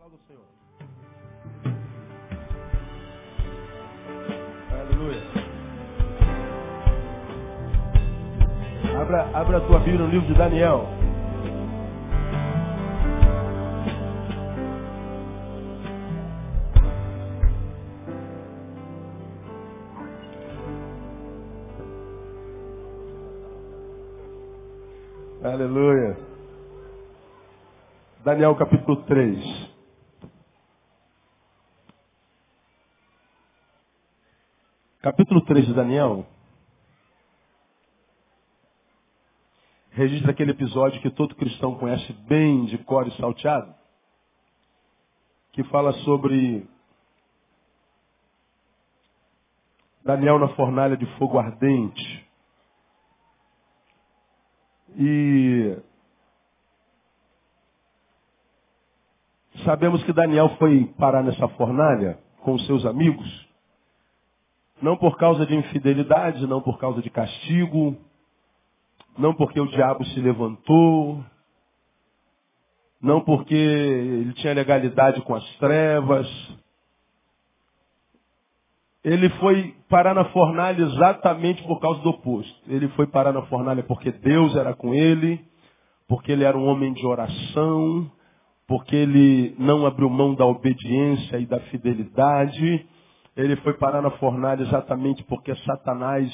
Aplauda o Senhor. Aleluia. Abra, abra a tua Bíblia no livro de Daniel. Aleluia. Daniel capítulo 3. Capítulo 3 de Daniel registra aquele episódio que todo cristão conhece bem de cor e salteado, que fala sobre Daniel na fornalha de fogo ardente. E sabemos que Daniel foi parar nessa fornalha com seus amigos, não por causa de infidelidade, não por causa de castigo, não porque o diabo se levantou, não porque ele tinha legalidade com as trevas. Ele foi parar na fornalha exatamente por causa do oposto. Ele foi parar na fornalha porque Deus era com ele, porque ele era um homem de oração, porque ele não abriu mão da obediência e da fidelidade. Ele foi parar na fornalha exatamente porque Satanás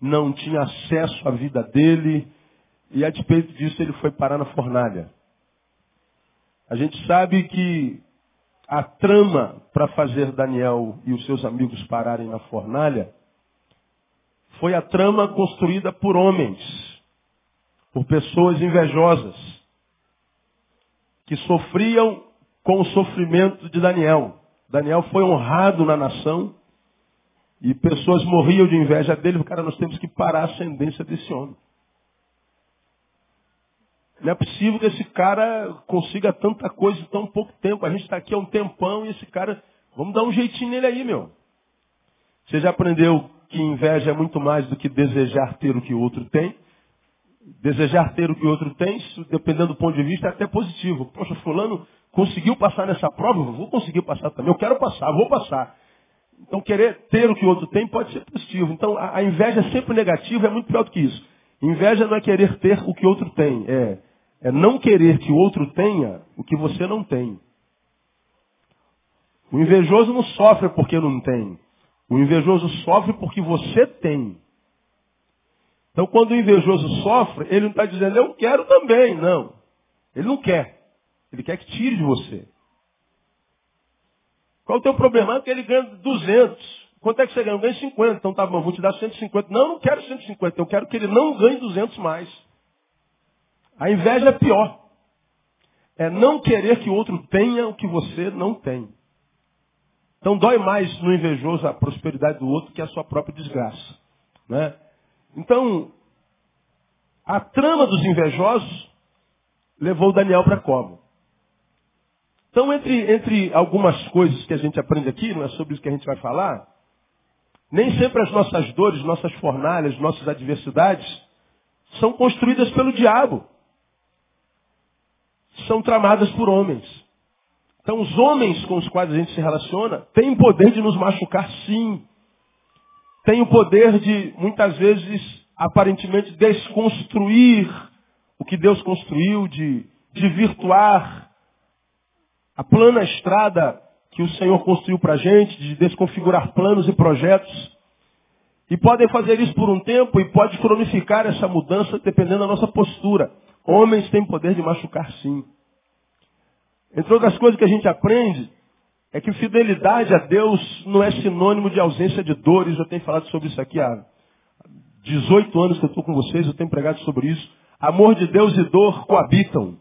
não tinha acesso à vida dele e a despeito disso ele foi parar na fornalha. A gente sabe que a trama para fazer Daniel e os seus amigos pararem na fornalha foi a trama construída por homens, por pessoas invejosas, que sofriam com o sofrimento de Daniel. Daniel foi honrado na nação e pessoas morriam de inveja dele. Cara, nós temos que parar a ascendência desse homem. Não é possível que esse cara consiga tanta coisa em tão pouco tempo. A gente está aqui há um tempão e esse cara. Vamos dar um jeitinho nele aí, meu. Você já aprendeu que inveja é muito mais do que desejar ter o que o outro tem? Desejar ter o que o outro tem, dependendo do ponto de vista, é até positivo. Poxa, fulano conseguiu passar nessa prova, vou conseguir passar também. Eu quero passar, vou passar. Então, querer ter o que o outro tem pode ser positivo. Então, a, a inveja é sempre negativa, é muito pior do que isso. Inveja não é querer ter o que o outro tem, é é não querer que o outro tenha o que você não tem. O invejoso não sofre porque não tem. O invejoso sofre porque você tem. Então, quando o invejoso sofre, ele não está dizendo, eu quero também. Não. Ele não quer. Ele quer que tire de você. Qual o teu problema? É que ele ganha 200. Quanto é que você ganha? Eu ganho 50. Então tá bom, vou te dar 150. Não, eu não quero 150. Eu quero que ele não ganhe 200 mais. A inveja é pior. É não querer que o outro tenha o que você não tem. Então dói mais no invejoso a prosperidade do outro que a sua própria desgraça. Né? Então, a trama dos invejosos levou Daniel para a cova. Então, entre, entre algumas coisas que a gente aprende aqui, não é sobre isso que a gente vai falar, nem sempre as nossas dores, nossas fornalhas, nossas adversidades são construídas pelo diabo são tramadas por homens. Então, os homens com os quais a gente se relaciona têm o poder de nos machucar, sim. Têm o poder de, muitas vezes, aparentemente, desconstruir o que Deus construiu, de, de virtuar a plana estrada que o Senhor construiu para a gente, de desconfigurar planos e projetos. E podem fazer isso por um tempo e pode cronificar essa mudança dependendo da nossa postura. Homens têm poder de machucar sim. Entre outras coisas que a gente aprende, é que fidelidade a Deus não é sinônimo de ausência de dores. Eu tenho falado sobre isso aqui há 18 anos que eu estou com vocês, eu tenho pregado sobre isso. Amor de Deus e dor coabitam.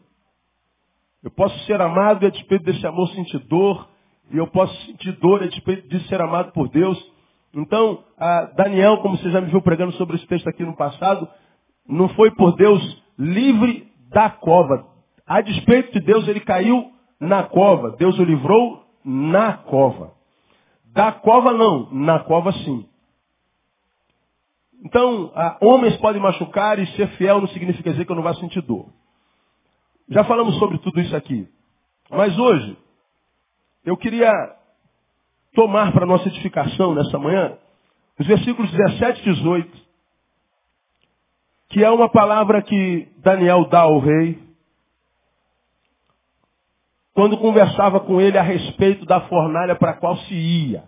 Eu posso ser amado e a despeito desse amor sentir dor, e eu posso sentir dor e a despeito de ser amado por Deus. Então, Daniel, como você já me viu pregando sobre esse texto aqui no passado, não foi por Deus livre da cova. A despeito de Deus, ele caiu na cova. Deus o livrou na cova. Da cova não, na cova sim. Então, homens podem machucar e ser fiel não significa dizer que eu não vá sentir dor. Já falamos sobre tudo isso aqui. Mas hoje, eu queria tomar para nossa edificação nessa manhã os versículos 17 e 18, que é uma palavra que Daniel dá ao rei, quando conversava com ele a respeito da fornalha para a qual se ia.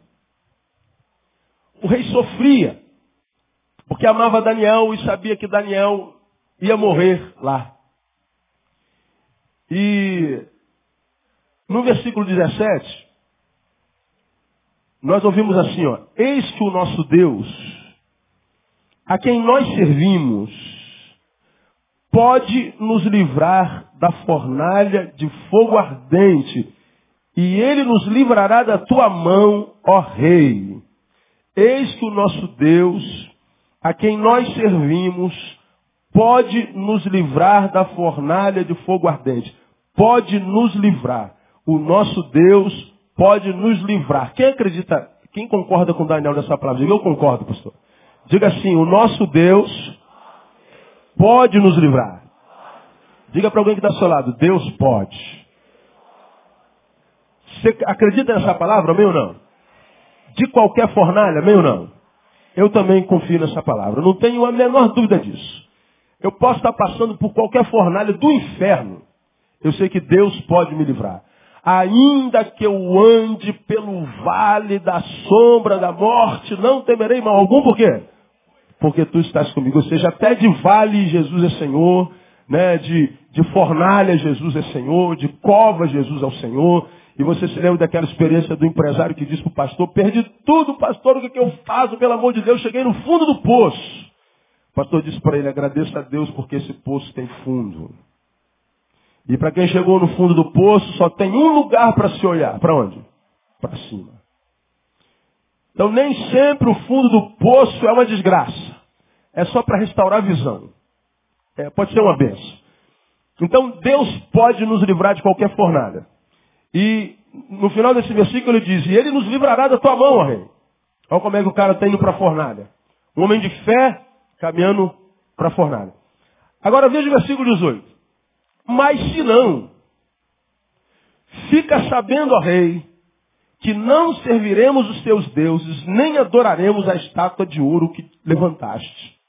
O rei sofria, porque amava Daniel e sabia que Daniel ia morrer lá. E no versículo 17, nós ouvimos assim, ó, eis que o nosso Deus, a quem nós servimos, pode nos livrar da fornalha de fogo ardente, e ele nos livrará da tua mão, ó rei. Eis que o nosso Deus, a quem nós servimos, pode nos livrar da fornalha de fogo ardente. Pode nos livrar. O nosso Deus pode nos livrar. Quem acredita, quem concorda com Daniel nessa palavra? Diga, eu concordo, pastor. Diga assim, o nosso Deus pode nos livrar. Diga para alguém que está ao seu lado, Deus pode. Você acredita nessa palavra, amém ou não? De qualquer fornalha, amém ou não? Eu também confio nessa palavra. Não tenho a menor dúvida disso. Eu posso estar passando por qualquer fornalha do inferno. Eu sei que Deus pode me livrar. Ainda que eu ande pelo vale da sombra da morte, não temerei mal algum, por quê? Porque tu estás comigo. Ou seja, até de vale Jesus é Senhor, né? de, de fornalha Jesus é Senhor, de cova Jesus é o Senhor. E você se lembra daquela experiência do empresário que disse para o pastor, perdi tudo, pastor, o que, que eu faço? Pelo amor de Deus, cheguei no fundo do poço. Pastor disse para ele, agradeça a Deus porque esse poço tem fundo. E para quem chegou no fundo do poço, só tem um lugar para se olhar. Para onde? Para cima. Então nem sempre o fundo do poço é uma desgraça. É só para restaurar a visão. É, pode ser uma benção. Então Deus pode nos livrar de qualquer fornalha. E no final desse versículo ele diz, e ele nos livrará da tua mão, ó rei. Olha como é que o cara está indo para a fornalha. Um homem de fé caminhando para a fornalha. Agora veja o versículo 18. Mas se não, fica sabendo, ó rei, que não serviremos os teus deuses, nem adoraremos a estátua de ouro que levantaste.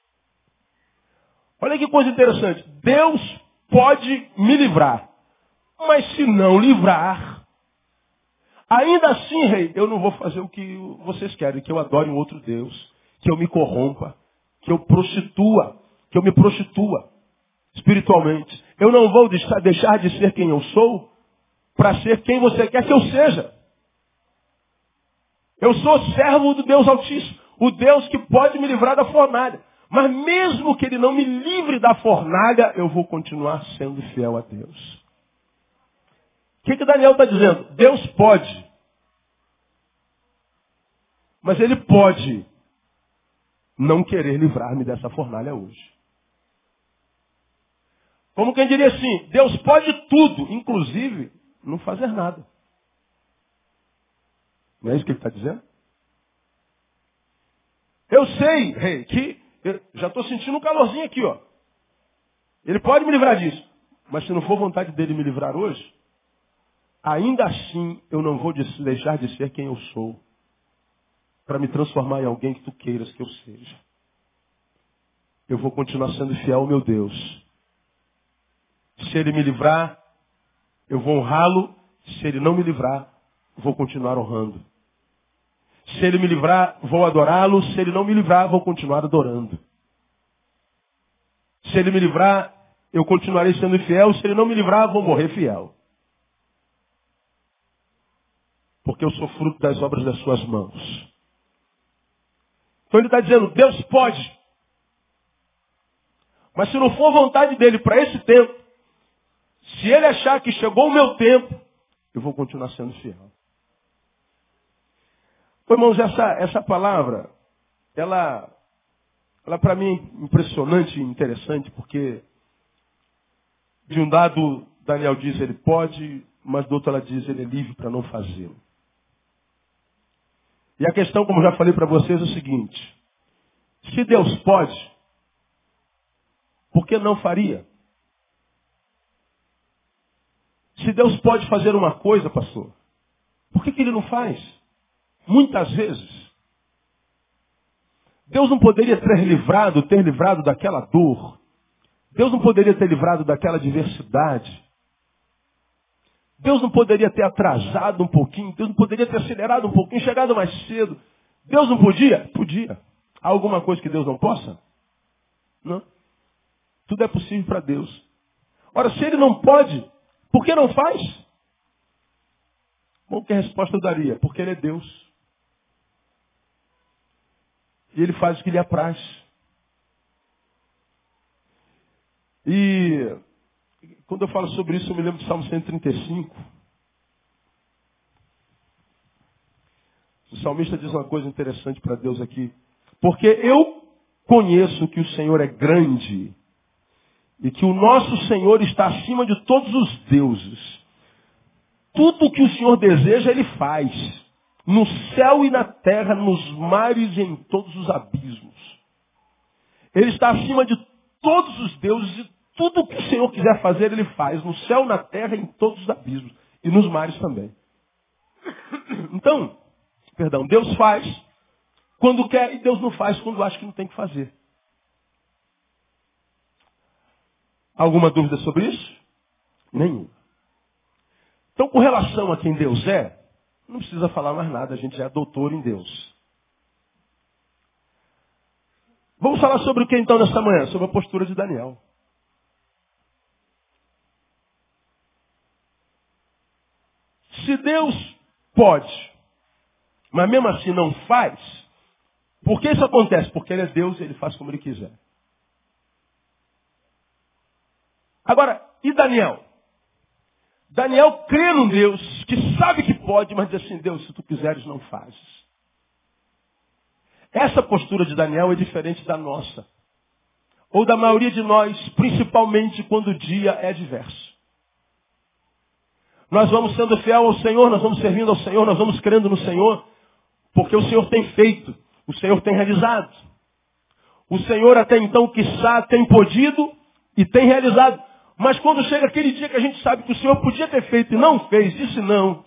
Olha que coisa interessante. Deus pode me livrar. Mas se não livrar, ainda assim, rei, eu não vou fazer o que vocês querem, que eu adore um outro Deus, que eu me corrompa, que eu prostitua, que eu me prostitua espiritualmente. Eu não vou deixar de ser quem eu sou para ser quem você quer que eu seja. Eu sou servo do Deus Altíssimo, o Deus que pode me livrar da fornalha. Mas mesmo que ele não me livre da fornalha, eu vou continuar sendo fiel a Deus. O que, que Daniel está dizendo? Deus pode. Mas ele pode não querer livrar-me dessa fornalha hoje. Como quem diria assim, Deus pode tudo, inclusive não fazer nada. Não é isso que ele está dizendo? Eu sei, rei, que já estou sentindo um calorzinho aqui, ó. Ele pode me livrar disso. Mas se não for vontade dele me livrar hoje, ainda assim eu não vou deixar de ser quem eu sou. Para me transformar em alguém que tu queiras que eu seja. Eu vou continuar sendo fiel ao meu Deus. Se ele me livrar, eu vou honrá-lo. Se ele não me livrar, vou continuar honrando. Se ele me livrar, vou adorá-lo. Se ele não me livrar, vou continuar adorando. Se ele me livrar, eu continuarei sendo fiel. Se ele não me livrar, vou morrer fiel. Porque eu sou fruto das obras das suas mãos. Então ele está dizendo, Deus pode. Mas se não for vontade dele para esse tempo, se ele achar que chegou o meu tempo, eu vou continuar sendo fiel. Então, irmãos, essa, essa palavra, ela, ela para mim é impressionante e interessante, porque de um dado Daniel diz ele pode, mas do outro ela diz ele é livre para não fazê-lo. E a questão, como já falei para vocês, é o seguinte: se Deus pode, por que não faria? Se Deus pode fazer uma coisa, pastor, Por que, que ele não faz? Muitas vezes. Deus não poderia ter livrado, ter livrado daquela dor. Deus não poderia ter livrado daquela adversidade. Deus não poderia ter atrasado um pouquinho, Deus não poderia ter acelerado um pouquinho, chegado mais cedo. Deus não podia? Podia. Há alguma coisa que Deus não possa? Não. Tudo é possível para Deus. Ora, se ele não pode, por que não faz? Bom, que resposta eu daria? Porque ele é Deus. E ele faz o que lhe apraz. E quando eu falo sobre isso, eu me lembro do Salmo 135. O salmista diz uma coisa interessante para Deus aqui. Porque eu conheço que o Senhor é grande e que o nosso Senhor está acima de todos os deuses. Tudo o que o Senhor deseja, Ele faz. No céu e na terra, nos mares e em todos os abismos. Ele está acima de todos os deuses e tudo o que o Senhor quiser fazer, Ele faz. No céu, na terra em todos os abismos. E nos mares também. Então, perdão, Deus faz quando quer e Deus não faz quando acha que não tem que fazer. Alguma dúvida sobre isso? Nenhuma. Então, com relação a quem Deus é, não precisa falar mais nada, a gente já é doutor em Deus. Vamos falar sobre o que então nesta manhã? Sobre a postura de Daniel. Se Deus pode, mas mesmo assim não faz, por que isso acontece? Porque Ele é Deus e Ele faz como Ele quiser. Agora, e Daniel? Daniel crê num Deus que sabe que pode, mas diz assim, Deus, se tu quiseres, não fazes. Essa postura de Daniel é diferente da nossa. Ou da maioria de nós, principalmente quando o dia é adverso. Nós vamos sendo fiel ao Senhor, nós vamos servindo ao Senhor, nós vamos crendo no Senhor, porque o Senhor tem feito, o Senhor tem realizado. O Senhor até então, quiçá, tem podido e tem realizado. Mas quando chega aquele dia que a gente sabe que o Senhor podia ter feito e não fez, disse não.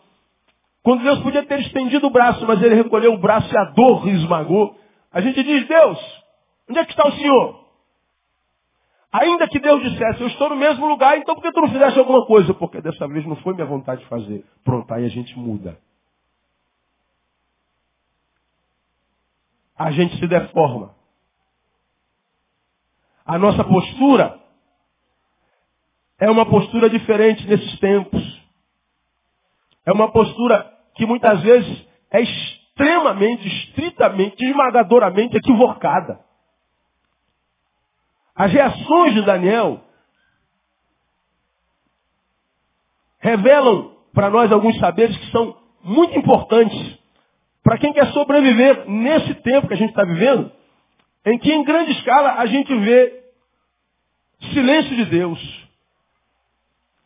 Quando Deus podia ter estendido o braço, mas ele recolheu o braço e a dor esmagou. A gente diz, Deus, onde é que está o Senhor? Ainda que Deus dissesse, eu estou no mesmo lugar, então por que tu não fizeste alguma coisa? Porque dessa vez não foi minha vontade de fazer. Pronto, aí a gente muda. A gente se deforma. A nossa postura é uma postura diferente nesses tempos. É uma postura que muitas vezes é extremamente, estritamente, esmagadoramente equivocada. As reações de Daniel revelam para nós alguns saberes que são muito importantes para quem quer sobreviver nesse tempo que a gente está vivendo, em que em grande escala a gente vê silêncio de Deus.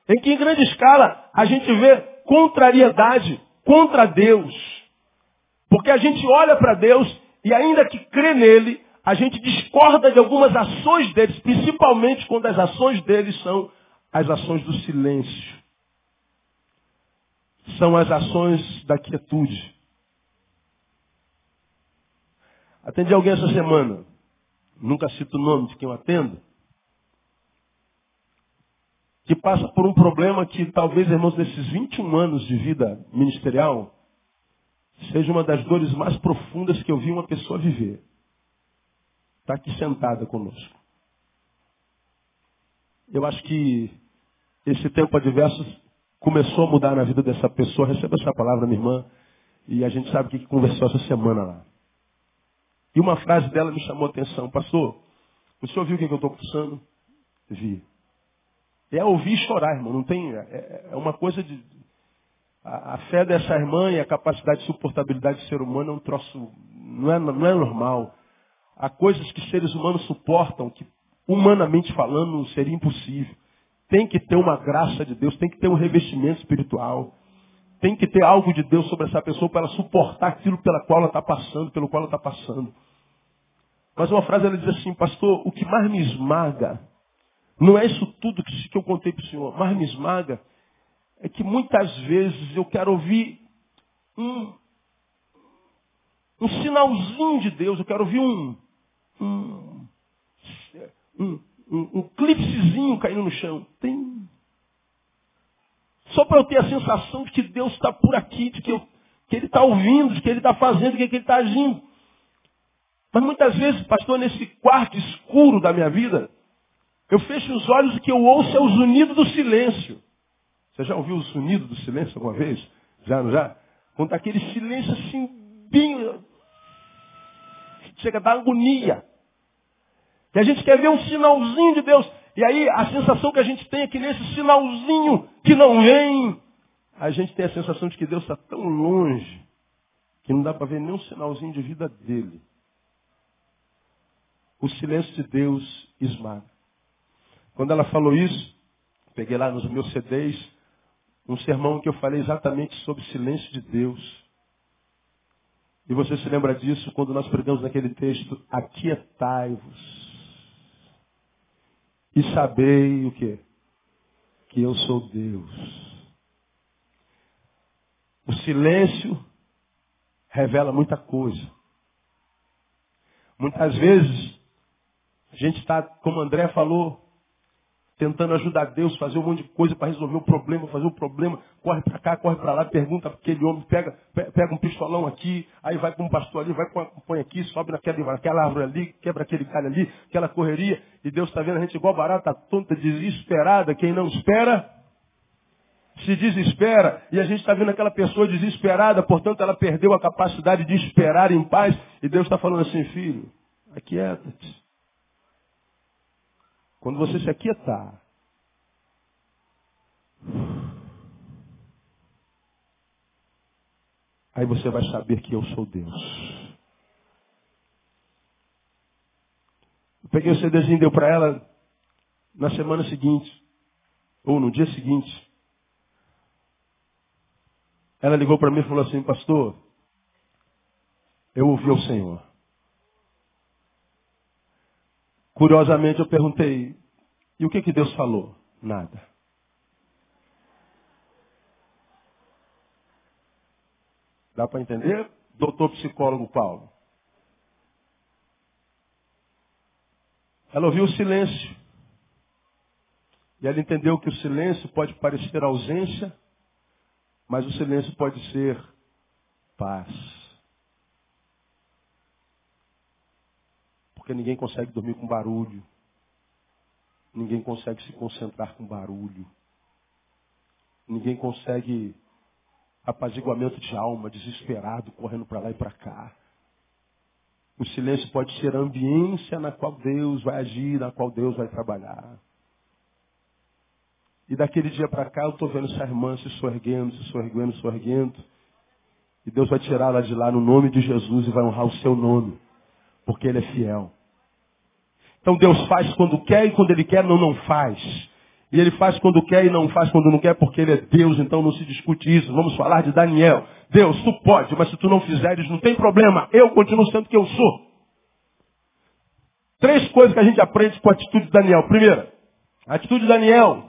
Em que em grande escala a gente vê contrariedade contra Deus. Porque a gente olha para Deus e ainda que crê nele, a gente discorda de algumas ações deles, principalmente quando as ações deles são as ações do silêncio. São as ações da quietude. Atendi alguém essa semana, nunca cito o nome de quem eu atendo, que passa por um problema que talvez, irmãos, nesses 21 anos de vida ministerial, seja uma das dores mais profundas que eu vi uma pessoa viver. Está aqui sentada conosco. Eu acho que esse tempo adverso começou a mudar na vida dessa pessoa. Receba essa palavra, minha irmã. E a gente sabe o que conversou essa semana lá. E uma frase dela me chamou a atenção. Pastor, o senhor viu o que eu estou pensando? Vi. É ouvir e chorar, irmão. Não tem, é, é, é uma coisa de. A, a, fé dessa irmã e a capacidade de suportabilidade do ser humano é um troço. Não é, não é normal. Há coisas que seres humanos suportam que, humanamente falando, seria impossível. Tem que ter uma graça de Deus, tem que ter um revestimento espiritual. Tem que ter algo de Deus sobre essa pessoa para ela suportar aquilo pela qual ela está passando, pelo qual ela está passando. Mas uma frase ela diz assim, pastor, o que mais me esmaga não é isso tudo que, que eu contei para o senhor, mas me esmaga é que muitas vezes eu quero ouvir um, um sinalzinho de Deus, eu quero ouvir um, um, um, um, um caindo no chão. Tem. Só para eu ter a sensação de que Deus está por aqui, de que, eu, que Ele está ouvindo, de que Ele está fazendo, de que Ele está agindo. Mas muitas vezes, pastor, nesse quarto escuro da minha vida, eu fecho os olhos e o que eu ouço é o zunido do silêncio. Você já ouviu o zunido do silêncio alguma vez? Já, já? Quando aquele silêncio assim, bem... Chega a dar agonia. E a gente quer ver um sinalzinho de Deus. E aí a sensação que a gente tem é que nesse sinalzinho que não vem, a gente tem a sensação de que Deus está tão longe que não dá para ver nenhum sinalzinho de vida dele. O silêncio de Deus esmaga. Quando ela falou isso, peguei lá nos meus CDs um sermão que eu falei exatamente sobre o silêncio de Deus. E você se lembra disso quando nós pregamos naquele texto, aquietai-vos. E sabei o que? Que eu sou Deus. O silêncio revela muita coisa. Muitas vezes, a gente está, como André falou, tentando ajudar Deus, fazer um monte de coisa para resolver o problema, fazer o problema, corre para cá, corre para lá, pergunta para aquele homem, pega, pega um pistolão aqui, aí vai para um pastor ali, vai põe aqui, sobe naquela, naquela árvore ali, quebra aquele galho ali, aquela correria, e Deus está vendo a gente igual barata tonta, desesperada, quem não espera, se desespera, e a gente está vendo aquela pessoa desesperada, portanto ela perdeu a capacidade de esperar em paz, e Deus está falando assim, filho, aquieta-te. Quando você se aquietar, aí você vai saber que eu sou Deus. Eu peguei o CDzinho, deu para ela na semana seguinte, ou no dia seguinte. Ela ligou para mim e falou assim, pastor, eu ouvi o Senhor. Curiosamente eu perguntei, e o que, que Deus falou? Nada. Dá para entender? Doutor psicólogo Paulo. Ela ouviu o silêncio. E ela entendeu que o silêncio pode parecer ausência, mas o silêncio pode ser paz. Porque ninguém consegue dormir com barulho. Ninguém consegue se concentrar com barulho. Ninguém consegue apaziguamento de alma, desesperado, correndo para lá e para cá. O silêncio pode ser a ambiência na qual Deus vai agir, na qual Deus vai trabalhar. E daquele dia para cá eu estou vendo essa irmã se sorguendo, se sorguendo, se sorguendo. E Deus vai tirá-la de lá no nome de Jesus e vai honrar o seu nome. Porque Ele é fiel. Então Deus faz quando quer e quando Ele quer não, não faz. E Ele faz quando quer e não faz quando não quer porque Ele é Deus, então não se discute isso. Vamos falar de Daniel. Deus, tu pode, mas se tu não fizeres, não tem problema. Eu continuo sendo que eu sou. Três coisas que a gente aprende com a atitude de Daniel. Primeiro, a atitude de Daniel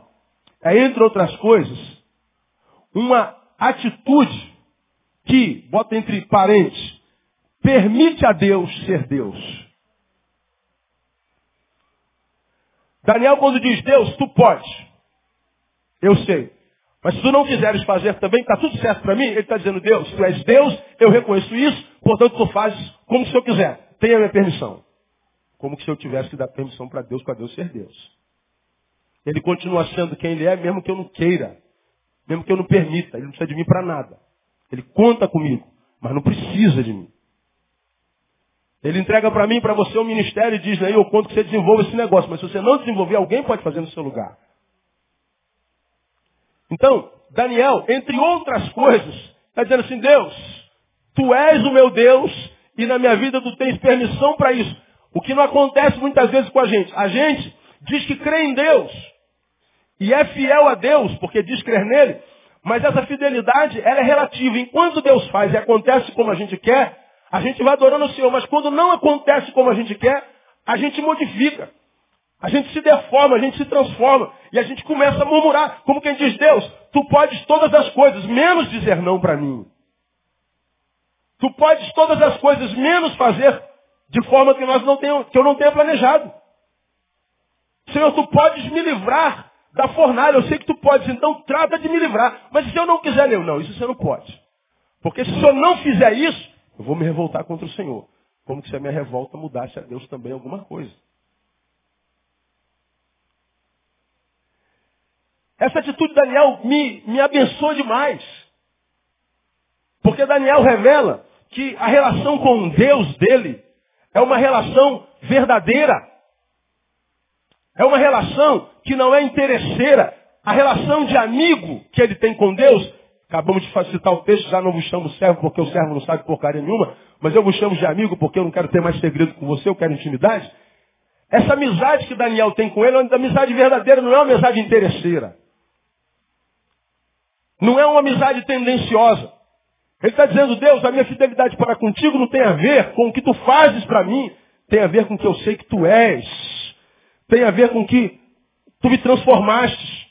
é, entre outras coisas, uma atitude que, bota entre parentes, permite a Deus ser Deus. Daniel, quando diz Deus, tu pode. Eu sei. Mas se tu não quiseres fazer também, está tudo certo para mim. Ele está dizendo, Deus, tu és Deus, eu reconheço isso, portanto tu fazes como se eu quiser. Tenha a minha permissão. Como se eu tivesse que dar permissão para Deus, para Deus ser Deus. Ele continua sendo quem ele é, mesmo que eu não queira. Mesmo que eu não permita. Ele não precisa de mim para nada. Ele conta comigo, mas não precisa de mim. Ele entrega para mim para você o um ministério e diz, aí eu conto que você desenvolva esse negócio. Mas se você não desenvolver, alguém pode fazer no seu lugar. Então, Daniel, entre outras coisas, está dizendo assim, Deus, tu és o meu Deus e na minha vida tu tens permissão para isso. O que não acontece muitas vezes com a gente. A gente diz que crê em Deus e é fiel a Deus, porque diz crer nele, mas essa fidelidade ela é relativa. Enquanto Deus faz e acontece como a gente quer, a gente vai adorando o Senhor, mas quando não acontece como a gente quer, a gente modifica. A gente se deforma, a gente se transforma. E a gente começa a murmurar. Como quem diz, Deus, tu podes todas as coisas, menos dizer não para mim. Tu podes todas as coisas menos fazer de forma que, nós não tenham, que eu não tenha planejado. Senhor, tu podes me livrar da fornalha. Eu sei que tu podes, então trata de me livrar. Mas se eu não quiser, eu não, isso você não pode. Porque se o Senhor não fizer isso, eu vou me revoltar contra o Senhor. Como se a minha revolta mudasse a Deus também alguma coisa. Essa atitude de Daniel me, me abençoa demais. Porque Daniel revela que a relação com Deus dele é uma relação verdadeira. É uma relação que não é interesseira. A relação de amigo que ele tem com Deus, acabamos de citar o texto, já não vos chamo servo porque o servo não sabe porcaria nenhuma, mas eu vos chamo de amigo porque eu não quero ter mais segredo com você, eu quero intimidade. Essa amizade que Daniel tem com ele é uma amizade verdadeira, não é uma amizade interesseira. Não é uma amizade tendenciosa. Ele está dizendo, Deus, a minha fidelidade para contigo não tem a ver com o que tu fazes para mim, tem a ver com o que eu sei que tu és. Tem a ver com o que tu me transformaste.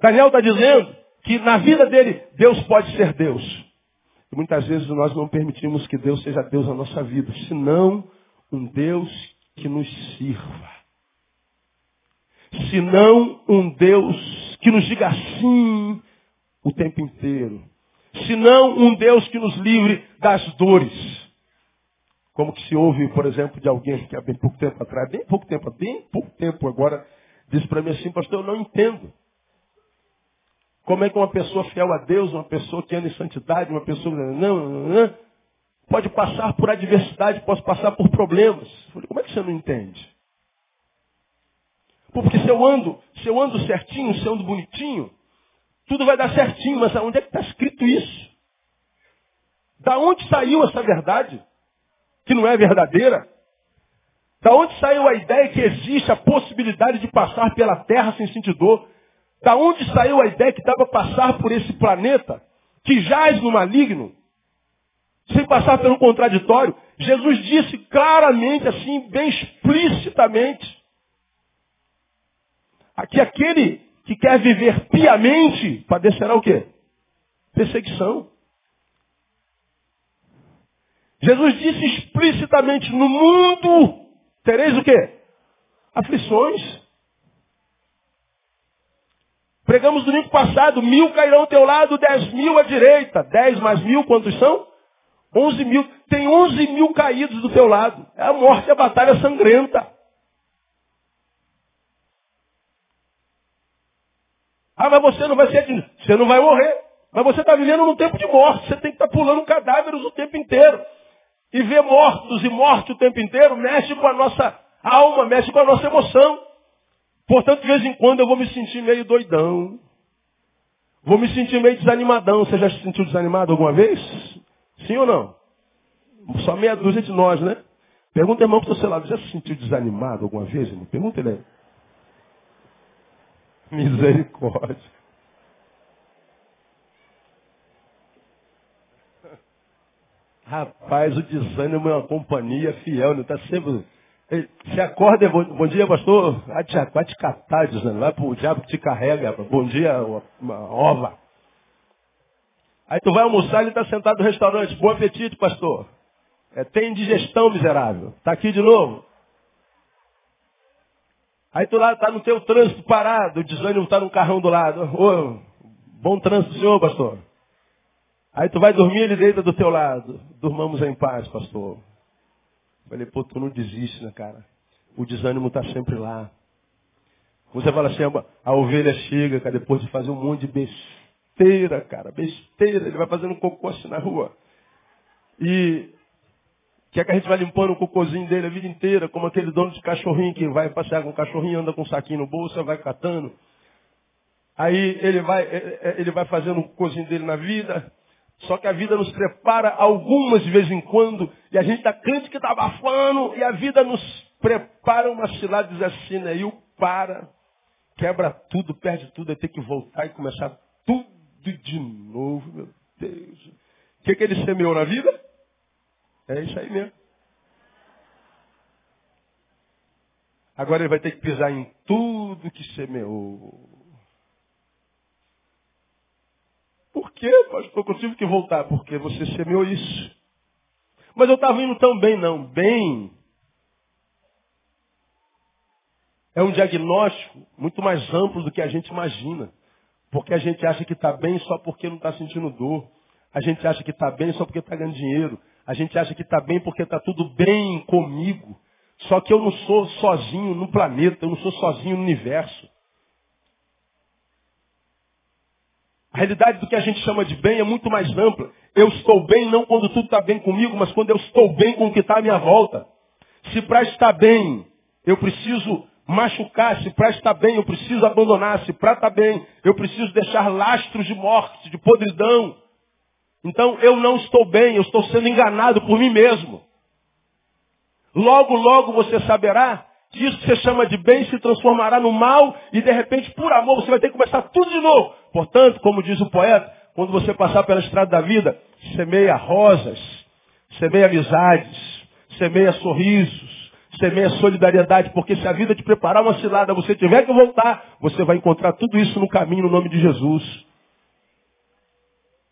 Daniel está dizendo que na vida dele, Deus pode ser Deus. E muitas vezes nós não permitimos que Deus seja Deus na nossa vida, senão um Deus que nos sirva. Senão um Deus que nos diga sim o tempo inteiro. Senão um Deus que nos livre das dores. Como que se ouve, por exemplo, de alguém que há bem pouco tempo atrás, bem pouco tempo, bem pouco tempo agora, disse para mim assim, pastor, eu não entendo. Como é que uma pessoa fiel a Deus, uma pessoa que anda em santidade, uma pessoa não, não, não pode passar por adversidade, pode passar por problemas. Falei, como é que você não entende? Porque se eu ando, se eu ando certinho, se eu ando bonitinho, tudo vai dar certinho, mas onde é que está escrito isso? Da onde saiu essa verdade? Que não é verdadeira? Da onde saiu a ideia que existe a possibilidade de passar pela Terra sem sentir dor? Da onde saiu a ideia que dá para passar por esse planeta que jaz no maligno, sem passar pelo contraditório? Jesus disse claramente, assim, bem explicitamente, que aquele que quer viver piamente, padecerá o quê? Perseguição. Jesus disse explicitamente, no mundo tereis o quê? Aflições. Pregamos domingo passado, mil cairão ao teu lado, dez mil à direita. Dez mais mil, quantos são? Onze mil. Tem onze mil caídos do teu lado. É a morte, a batalha sangrenta. Ah, mas você não vai ser. Você não vai morrer. Mas você está vivendo num tempo de morte. Você tem que estar tá pulando cadáveres o tempo inteiro. E ver mortos e morte o tempo inteiro mexe com a nossa alma, mexe com a nossa emoção. Portanto, de vez em quando eu vou me sentir meio doidão. Vou me sentir meio desanimadão. Você já se sentiu desanimado alguma vez? Sim ou não? Só meia dúzia de nós, né? Pergunta, irmão, para o seu lado. Já se sentiu desanimado alguma vez? Irmão? Pergunta ele aí. Misericórdia. Rapaz, o desânimo é uma companhia fiel, não está sempre. Você acorda, bom, bom dia, pastor. Vai te, vai te catar, desânimo. Vai pro diabo que te carrega. Bom dia, uma ova. Aí tu vai almoçar, ele está sentado no restaurante. Bom apetite, pastor. É, tem digestão, miserável. Está aqui de novo. Aí tu lá está no teu trânsito parado, o desânimo está no carrão do lado. Ô, bom trânsito, senhor, pastor. Aí tu vai dormir, ele deita do teu lado. Dormamos em paz, pastor. Falei, pô, tu não desiste, né, cara? O desânimo está sempre lá. Você fala assim, a ovelha chega, cara, depois de fazer um monte de besteira, cara, besteira. Ele vai fazendo um cocô assim na rua. E Quer que a gente vai limpando o cocôzinho dele a vida inteira, como aquele dono de cachorrinho que vai passear com o cachorrinho, anda com um saquinho no bolso, vai catando. Aí ele vai, é, é, ele vai fazendo o cocôzinho dele na vida. Só que a vida nos prepara algumas de vez em quando, e a gente está crente que está abafando, e a vida nos prepara uma cilada diz assim, né? E o para, quebra tudo, perde tudo, aí tem que voltar e começar tudo de novo, meu Deus. O que, que ele semeou na vida? É isso aí mesmo. Agora ele vai ter que pisar em tudo que semeou. Por quê, pastor? Eu tive que voltar. Porque você semeou isso. Mas eu estava indo tão bem, não. Bem é um diagnóstico muito mais amplo do que a gente imagina. Porque a gente acha que está bem só porque não está sentindo dor. A gente acha que está bem só porque está ganhando dinheiro. A gente acha que está bem porque está tudo bem comigo. Só que eu não sou sozinho no planeta, eu não sou sozinho no universo. A realidade do que a gente chama de bem é muito mais ampla. Eu estou bem não quando tudo está bem comigo, mas quando eu estou bem com o que está à minha volta. Se para estar bem eu preciso machucar, se para estar bem eu preciso abandonar, se para estar bem eu preciso deixar lastros de morte, de podridão. Então eu não estou bem, eu estou sendo enganado por mim mesmo. Logo, logo você saberá isso que você chama de bem se transformará no mal e de repente, por amor, você vai ter que começar tudo de novo. Portanto, como diz o poeta, quando você passar pela estrada da vida, semeia rosas, semeia amizades, semeia sorrisos, semeia solidariedade, porque se a vida te preparar uma cilada, você tiver que voltar, você vai encontrar tudo isso no caminho no nome de Jesus.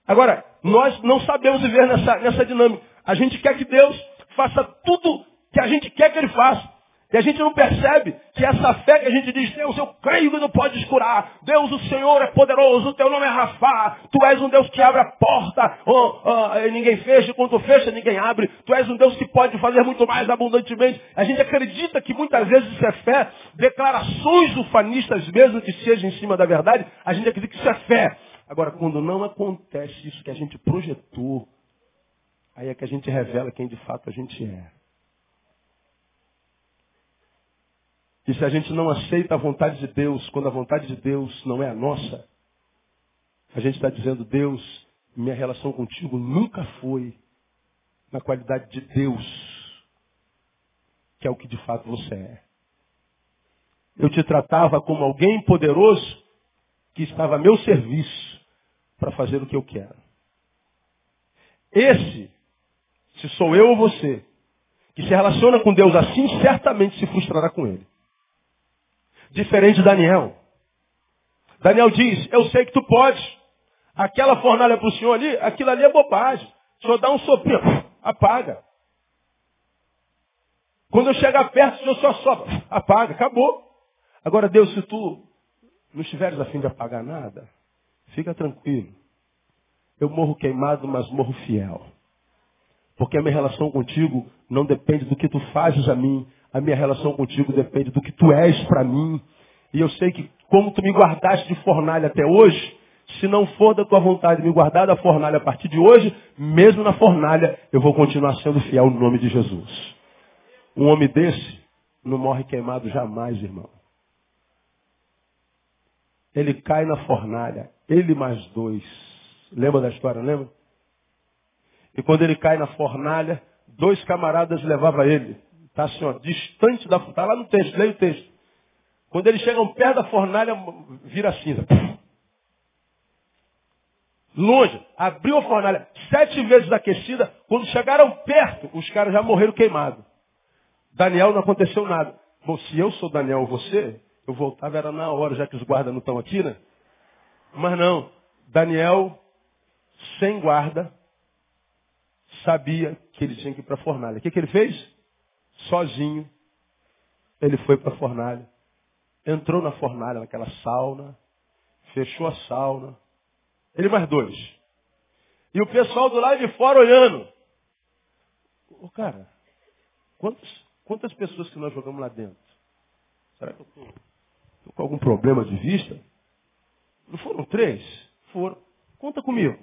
Agora, nós não sabemos viver nessa, nessa dinâmica. A gente quer que Deus faça tudo que a gente quer que Ele faça. E a gente não percebe que essa fé que a gente diz, Deus, eu creio que não pode curar. Deus, o Senhor é poderoso, o teu nome é Rafá. Tu és um Deus que abre a porta, oh, oh, ninguém fecha, quando tu fecha, ninguém abre. Tu és um Deus que pode fazer muito mais abundantemente. A gente acredita que muitas vezes isso é fé, declarações ufanistas mesmo que sejam em cima da verdade, a gente acredita que isso é fé. Agora, quando não acontece isso que a gente projetou, aí é que a gente revela quem de fato a gente é. E se a gente não aceita a vontade de Deus, quando a vontade de Deus não é a nossa, a gente está dizendo, Deus, minha relação contigo nunca foi na qualidade de Deus, que é o que de fato você é. Eu te tratava como alguém poderoso que estava a meu serviço para fazer o que eu quero. Esse, se sou eu ou você, que se relaciona com Deus assim, certamente se frustrará com ele. Diferente de Daniel. Daniel diz, eu sei que tu pode. Aquela fornalha para o senhor ali, aquilo ali é bobagem. O senhor dá um sopinho, apaga. Quando eu chegar perto, o senhor só sopra, apaga, acabou. Agora, Deus, se tu não estiveres a fim de apagar nada, fica tranquilo. Eu morro queimado, mas morro fiel. Porque a minha relação contigo não depende do que tu fazes a mim, a minha relação contigo depende do que tu és para mim. E eu sei que como tu me guardaste de fornalha até hoje, se não for da tua vontade me guardar da fornalha a partir de hoje, mesmo na fornalha, eu vou continuar sendo fiel no nome de Jesus. Um homem desse não morre queimado jamais, irmão. Ele cai na fornalha, ele mais dois. Lembra da história, lembra? E quando ele cai na fornalha, dois camaradas levavam ele. Está assim, ó, distante da Está lá no texto, leia o texto. Quando eles chegam perto da fornalha, vira cinza. Longe, abriu a fornalha, sete vezes aquecida. Quando chegaram perto, os caras já morreram queimados. Daniel não aconteceu nada. Bom, se eu sou Daniel ou você, eu voltava era na hora, já que os guardas não estão aqui, né? Mas não. Daniel, sem guarda, sabia que ele tinha que ir para a fornalha. O que, que ele fez? Sozinho, ele foi para a fornalha. Entrou na fornalha, naquela sauna, fechou a sauna. Ele mais dois. E o pessoal do lado de fora olhando. Ô cara, quantas, quantas pessoas que nós jogamos lá dentro? Será que eu estou com algum problema de vista? Não foram três? Foram. Conta comigo.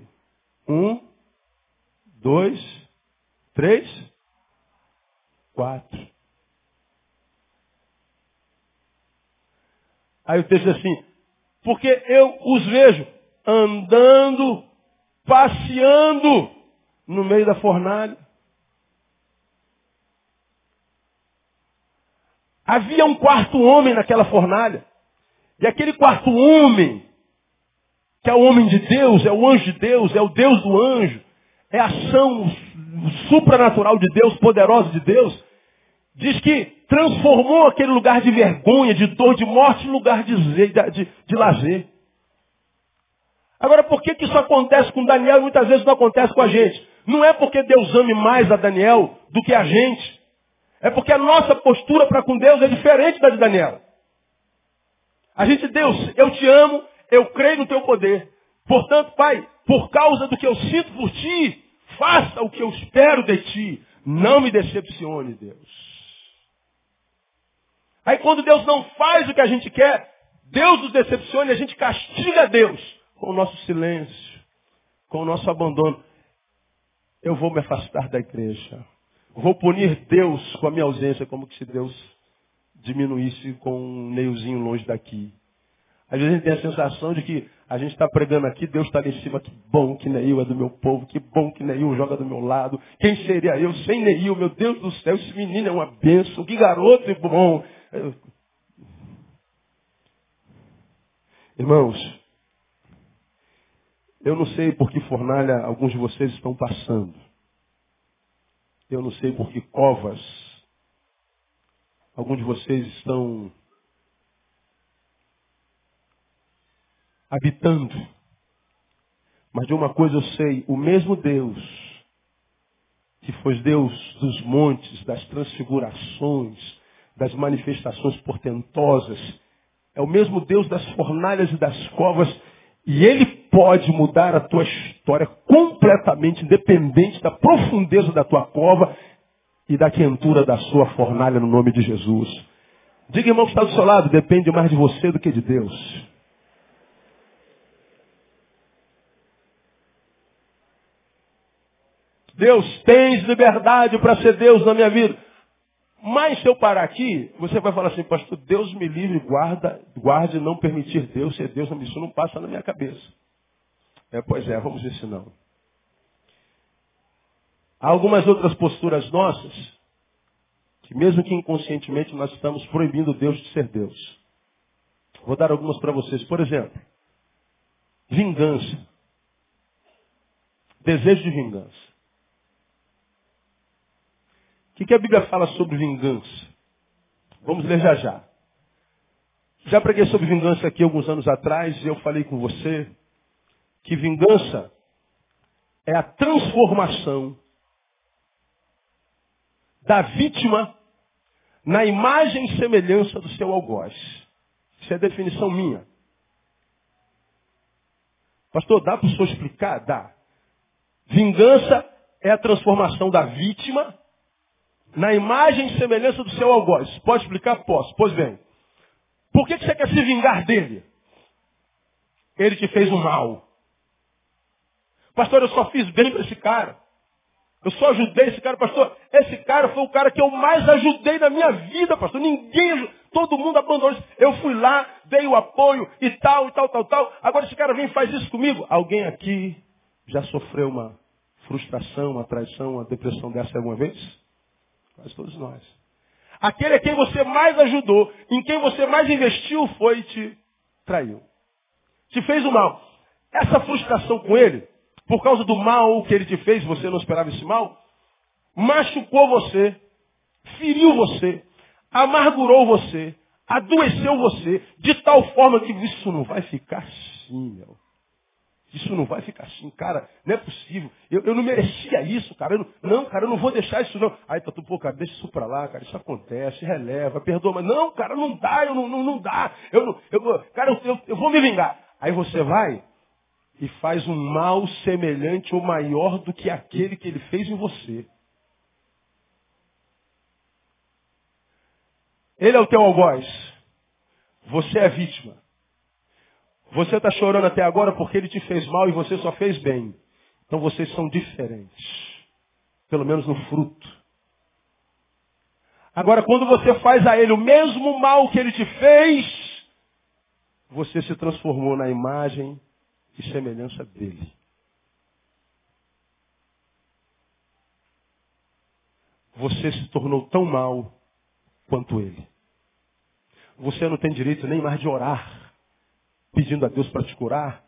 Um, dois, três, quatro. Aí o texto diz assim, porque eu os vejo andando, passeando no meio da fornalha. Havia um quarto homem naquela fornalha. E aquele quarto homem, que é o homem de Deus, é o anjo de Deus, é o Deus do anjo, é a ação supranatural de Deus, poderosa de Deus, diz que transformou aquele lugar de vergonha, de dor, de morte, em lugar de, de, de lazer. Agora, por que, que isso acontece com Daniel e muitas vezes não acontece com a gente? Não é porque Deus ame mais a Daniel do que a gente. É porque a nossa postura para com Deus é diferente da de Daniel. A gente, Deus, eu te amo, eu creio no teu poder. Portanto, Pai, por causa do que eu sinto por ti, faça o que eu espero de ti. Não me decepcione, Deus. Aí quando Deus não faz o que a gente quer, Deus nos decepciona e a gente castiga Deus com o nosso silêncio, com o nosso abandono. Eu vou me afastar da igreja. Vou punir Deus com a minha ausência, como se Deus diminuísse com um neiozinho longe daqui. Às vezes a gente tem a sensação de que a gente está pregando aqui, Deus está ali em cima, que bom que Neil é do meu povo, que bom que Neil joga do meu lado. Quem seria eu sem Neil? Meu Deus do céu, esse menino é uma bênção, que garoto bom. Irmãos, eu não sei por que fornalha alguns de vocês estão passando. Eu não sei por que covas alguns de vocês estão habitando. Mas de uma coisa eu sei, o mesmo Deus, que foi Deus dos montes, das transfigurações, das manifestações portentosas, é o mesmo Deus das fornalhas e das covas, e Ele pode mudar a tua história completamente, independente da profundeza da tua cova e da quentura da sua fornalha no nome de Jesus. Diga, irmão, que está do seu lado, depende mais de você do que de Deus. Deus, tens liberdade para ser Deus na minha vida. Mas se eu parar aqui, você vai falar assim, pastor, Deus me livre, guarda, guarde não permitir Deus ser Deus, isso não passa na minha cabeça. É, pois é, vamos ver se não. Há algumas outras posturas nossas, que mesmo que inconscientemente nós estamos proibindo Deus de ser Deus. Vou dar algumas para vocês. Por exemplo, vingança. Desejo de vingança. O que, a Bíblia fala sobre vingança? Vamos ler já já. Já preguei sobre vingança aqui alguns anos atrás e eu falei com você que vingança é a transformação da vítima na imagem e semelhança do seu algoz. Isso é definição minha. Pastor, dá para o senhor explicar? Dá. Vingança é a transformação da vítima na imagem e semelhança do seu algoz. Pode explicar? Posso. Pois bem. Por que você quer se vingar dele? Ele te fez um mal. Pastor, eu só fiz bem para esse cara. Eu só ajudei esse cara, pastor. Esse cara foi o cara que eu mais ajudei na minha vida, pastor. Ninguém, todo mundo abandonou. Eu fui lá, dei o apoio e tal, e tal, tal, tal. Agora esse cara vem e faz isso comigo. Alguém aqui já sofreu uma frustração, uma traição, uma depressão dessa alguma vez? Todos nós. Aquele a quem você mais ajudou, em quem você mais investiu, foi e te traiu. Te fez o mal. Essa frustração com ele por causa do mal que ele te fez, você não esperava esse mal, machucou você, feriu você, amargurou você, adoeceu você, de tal forma que isso não vai ficar assim, meu. Isso não vai ficar assim, cara, não é possível. Eu, eu não merecia isso, cara. Não, não, cara, eu não vou deixar isso, não. Aí tá tu, pô, cara, deixa isso pra lá, cara, isso acontece, releva, perdoa, mas não, cara, não dá, eu não, não, não dá. Eu, eu, cara, eu, eu, eu vou me vingar. Aí você vai e faz um mal semelhante ou maior do que aquele que ele fez em você. Ele é o teu algoz. Você é vítima. Você está chorando até agora porque ele te fez mal e você só fez bem. Então vocês são diferentes. Pelo menos no fruto. Agora, quando você faz a ele o mesmo mal que ele te fez, você se transformou na imagem e semelhança dele. Você se tornou tão mal quanto ele. Você não tem direito nem mais de orar, pedindo a Deus para te curar.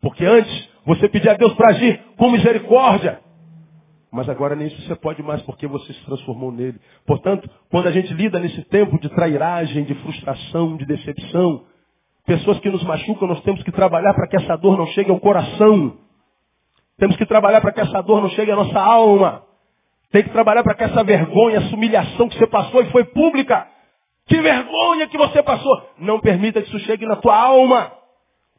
Porque antes você pedia a Deus para agir com misericórdia. Mas agora nem isso você pode mais, porque você se transformou nele. Portanto, quando a gente lida nesse tempo de trairagem, de frustração, de decepção, pessoas que nos machucam, nós temos que trabalhar para que essa dor não chegue ao coração. Temos que trabalhar para que essa dor não chegue à nossa alma. Tem que trabalhar para que essa vergonha, essa humilhação que você passou e foi pública, que vergonha que você passou, não permita que isso chegue na tua alma.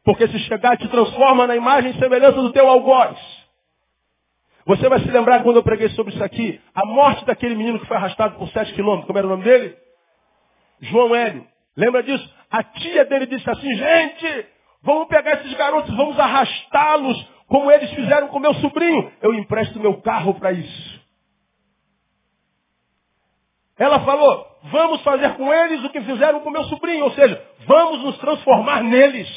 Porque se chegar, te transforma na imagem e semelhança do teu algoz. Você vai se lembrar quando eu preguei sobre isso aqui, a morte daquele menino que foi arrastado por sete quilômetros. Como era o nome dele? João Hélio. Lembra disso? A tia dele disse assim, gente, vamos pegar esses garotos, vamos arrastá-los, como eles fizeram com meu sobrinho. Eu empresto meu carro para isso. Ela falou, vamos fazer com eles o que fizeram com meu sobrinho, ou seja, vamos nos transformar neles.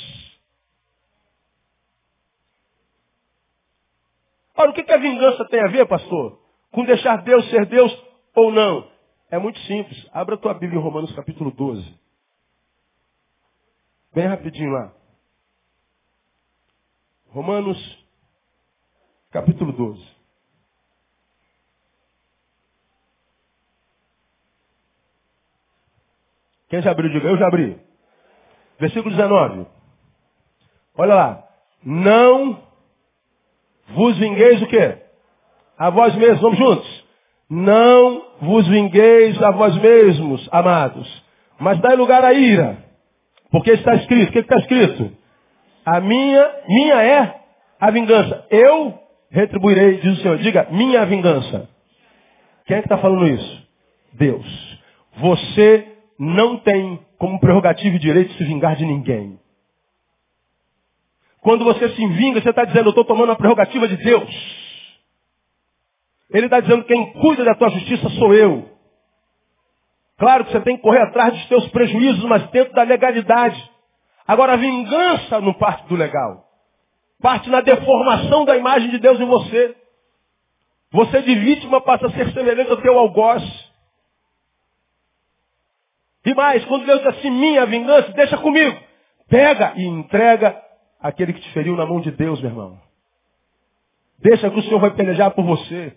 Ora, o que, que a vingança tem a ver, pastor? Com deixar Deus ser Deus ou não? É muito simples. Abra a tua Bíblia em Romanos capítulo 12. Bem rapidinho lá. Romanos, capítulo 12. Quem já abriu? Diga, eu já abri. Versículo 19. Olha lá. Não vos vingueis o quê? A vós mesmos. Vamos juntos. Não vos vingueis a vós mesmos, amados, mas dai lugar à ira. Porque está escrito, o que está escrito? A minha, minha é a vingança. Eu retribuirei, diz o Senhor. Diga, minha vingança. Quem é que está falando isso? Deus. Você não tem como prerrogativa e direito de se vingar de ninguém. Quando você se vinga, você está dizendo, eu estou tomando a prerrogativa de Deus. Ele está dizendo, quem cuida da tua justiça sou eu. Claro que você tem que correr atrás dos teus prejuízos, mas dentro da legalidade. Agora, a vingança não parte do legal. Parte na deformação da imagem de Deus em você. Você de vítima passa a ser semelhante ao teu algoz. E mais, quando Deus diz assim, minha vingança, deixa comigo. Pega e entrega aquele que te feriu na mão de Deus, meu irmão. Deixa que o Senhor vai pelejar por você.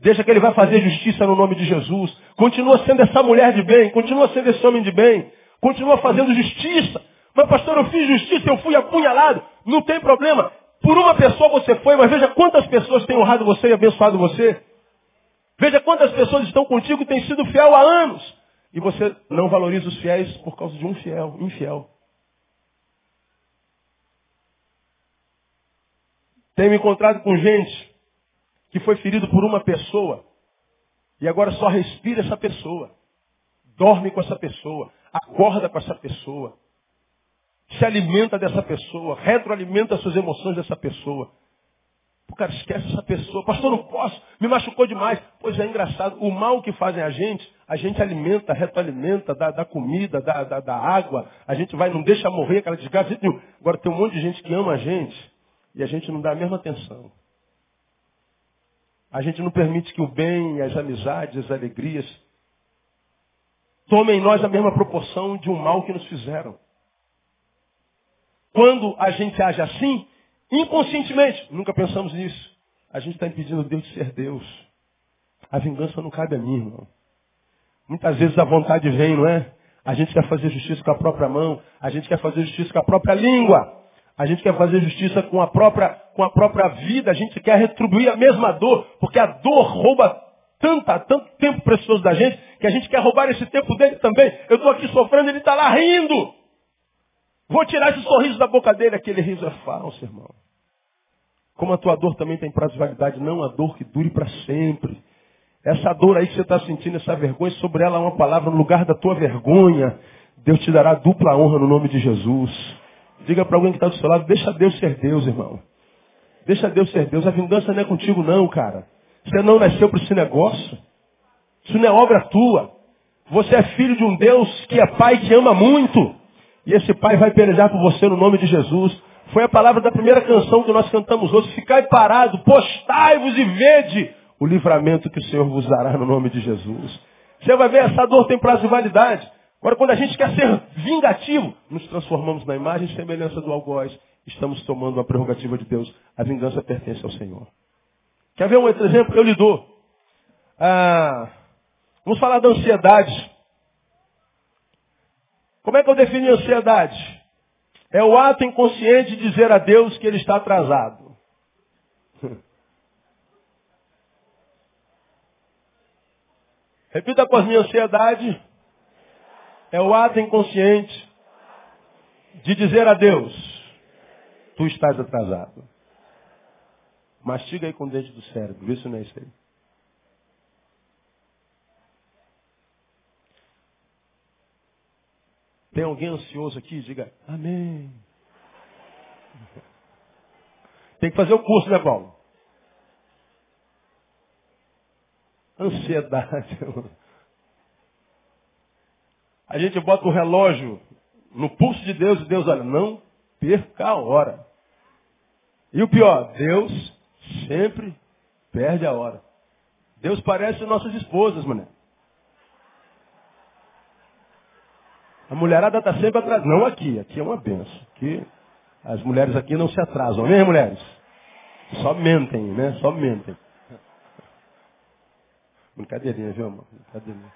Deixa que ele vai fazer justiça no nome de Jesus. Continua sendo essa mulher de bem, continua sendo esse homem de bem, continua fazendo justiça. Mas pastor, eu fiz justiça, eu fui apunhalado. Não tem problema. Por uma pessoa você foi, mas veja quantas pessoas têm honrado você e abençoado você. Veja quantas pessoas estão contigo e têm sido fiel há anos. E você não valoriza os fiéis por causa de um fiel, infiel. Tenho me encontrado com gente que foi ferido por uma pessoa e agora só respira essa pessoa, dorme com essa pessoa, acorda com essa pessoa, se alimenta dessa pessoa, retroalimenta suas emoções dessa pessoa. O cara esquece essa pessoa. Pastor, não posso, me machucou demais. Pois é engraçado, o mal que fazem a gente, a gente alimenta, retroalimenta, dá, dá comida, dá, dá, dá, água, a gente vai, não deixa morrer aquela desgraça. Agora tem um monte de gente que ama a gente e a gente não dá a mesma atenção. A gente não permite que o bem, as amizades, as alegrias tomem em nós a mesma proporção de um mal que nos fizeram. Quando a gente age assim, inconscientemente, nunca pensamos nisso, a gente está impedindo Deus de ser Deus. A vingança não cabe a mim, irmão. Muitas vezes a vontade vem, não é? A gente quer fazer justiça com a própria mão, a gente quer fazer justiça com a própria língua. A gente quer fazer justiça com a própria, com a própria vida, a gente quer retribuir a mesma dor, porque a dor rouba tanta, tanto tempo precioso da gente, que a gente quer roubar esse tempo dele também. Eu estou aqui sofrendo, ele está lá rindo. Vou tirar esse sorriso da boca dele, aquele riso é falso, irmão. Como a tua dor também tem prazo de validade, não a dor que dure para sempre. Essa dor aí que você está sentindo, essa vergonha, sobre ela há uma palavra no lugar da tua vergonha. Deus te dará dupla honra no nome de Jesus. Diga para alguém que está do seu lado, deixa Deus ser Deus, irmão. Deixa Deus ser Deus. A vingança não é contigo, não, cara. Você não nasceu para esse negócio. Isso não é obra tua. Você é filho de um Deus que é pai que ama muito. E esse pai vai pelejar por você no nome de Jesus. Foi a palavra da primeira canção que nós cantamos hoje. Ficai parado, postai-vos e vede o livramento que o Senhor vos dará no nome de Jesus. Você vai ver, essa dor tem prazo de validade. Agora, quando a gente quer ser vingativo, nos transformamos na imagem e semelhança do algoz. Estamos tomando uma prerrogativa de Deus. A vingança pertence ao Senhor. Quer ver um outro exemplo? Eu lhe dou. Ah, vamos falar da ansiedade. Como é que eu defini ansiedade? É o ato inconsciente de dizer a Deus que ele está atrasado. Repita com a minha ansiedade. É o ato inconsciente de dizer a Deus, tu estás atrasado. Mastiga aí com o dente do cérebro, se não é isso aí. Tem alguém ansioso aqui? Diga, amém. Tem que fazer o curso, né, Paulo? Ansiedade. A gente bota o relógio no pulso de Deus e Deus olha, não perca a hora. E o pior, Deus sempre perde a hora. Deus parece nossas esposas, mané. A mulherada está sempre atrás. Não aqui, aqui é uma benção. Aqui, as mulheres aqui não se atrasam, né, mulheres? Só mentem, né? Só mentem. Brincadeirinha, viu, irmão? Brincadeirinha.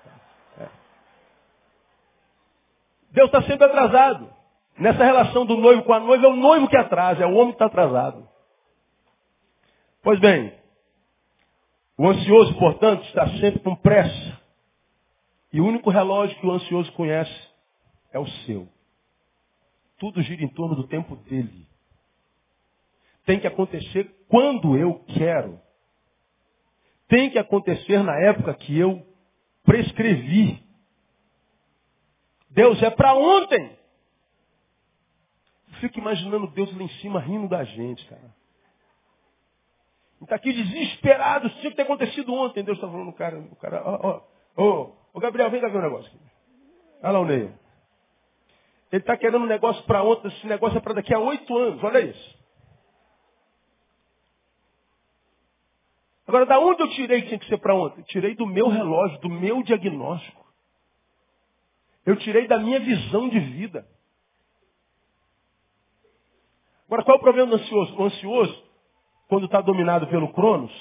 É. Deus está sempre atrasado. Nessa relação do noivo com a noiva, é o noivo que atrasa, é o homem que está atrasado. Pois bem, o ansioso, portanto, está sempre com pressa. E o único relógio que o ansioso conhece é o seu. Tudo gira em torno do tempo dele. Tem que acontecer quando eu quero. Tem que acontecer na época que eu prescrevi. Deus é para ontem. Fico imaginando Deus lá em cima rindo da gente, cara. Está aqui desesperado, isso tinha que ter acontecido ontem. Deus está falando, cara, o cara, ó, ó, ô, Gabriel, vem cá ver um negócio. Olha lá o Ney. Ele está querendo um negócio para ontem, esse negócio é para daqui a oito anos, olha isso. Agora, da onde eu tirei que tinha que ser para ontem? tirei do meu relógio, do meu diagnóstico. Eu tirei da minha visão de vida. Agora, qual é o problema do ansioso? O ansioso, quando está dominado pelo Cronos,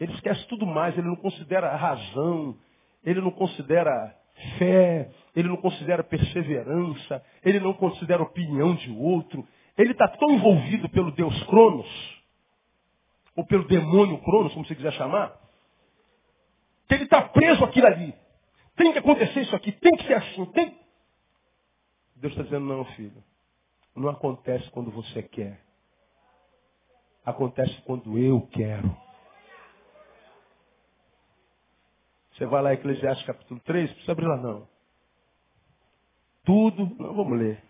ele esquece tudo mais, ele não considera a razão, ele não considera fé, ele não considera perseverança, ele não considera opinião de outro. Ele está tão envolvido pelo Deus Cronos, ou pelo demônio Cronos, como você quiser chamar, que ele está preso aquilo ali. Tem que acontecer isso aqui, tem que ser assim, tem. Deus está dizendo, não, filho. Não acontece quando você quer. Acontece quando eu quero. Você vai lá em Eclesiastes capítulo 3, precisa abrir lá não. Tudo, não, vamos ler.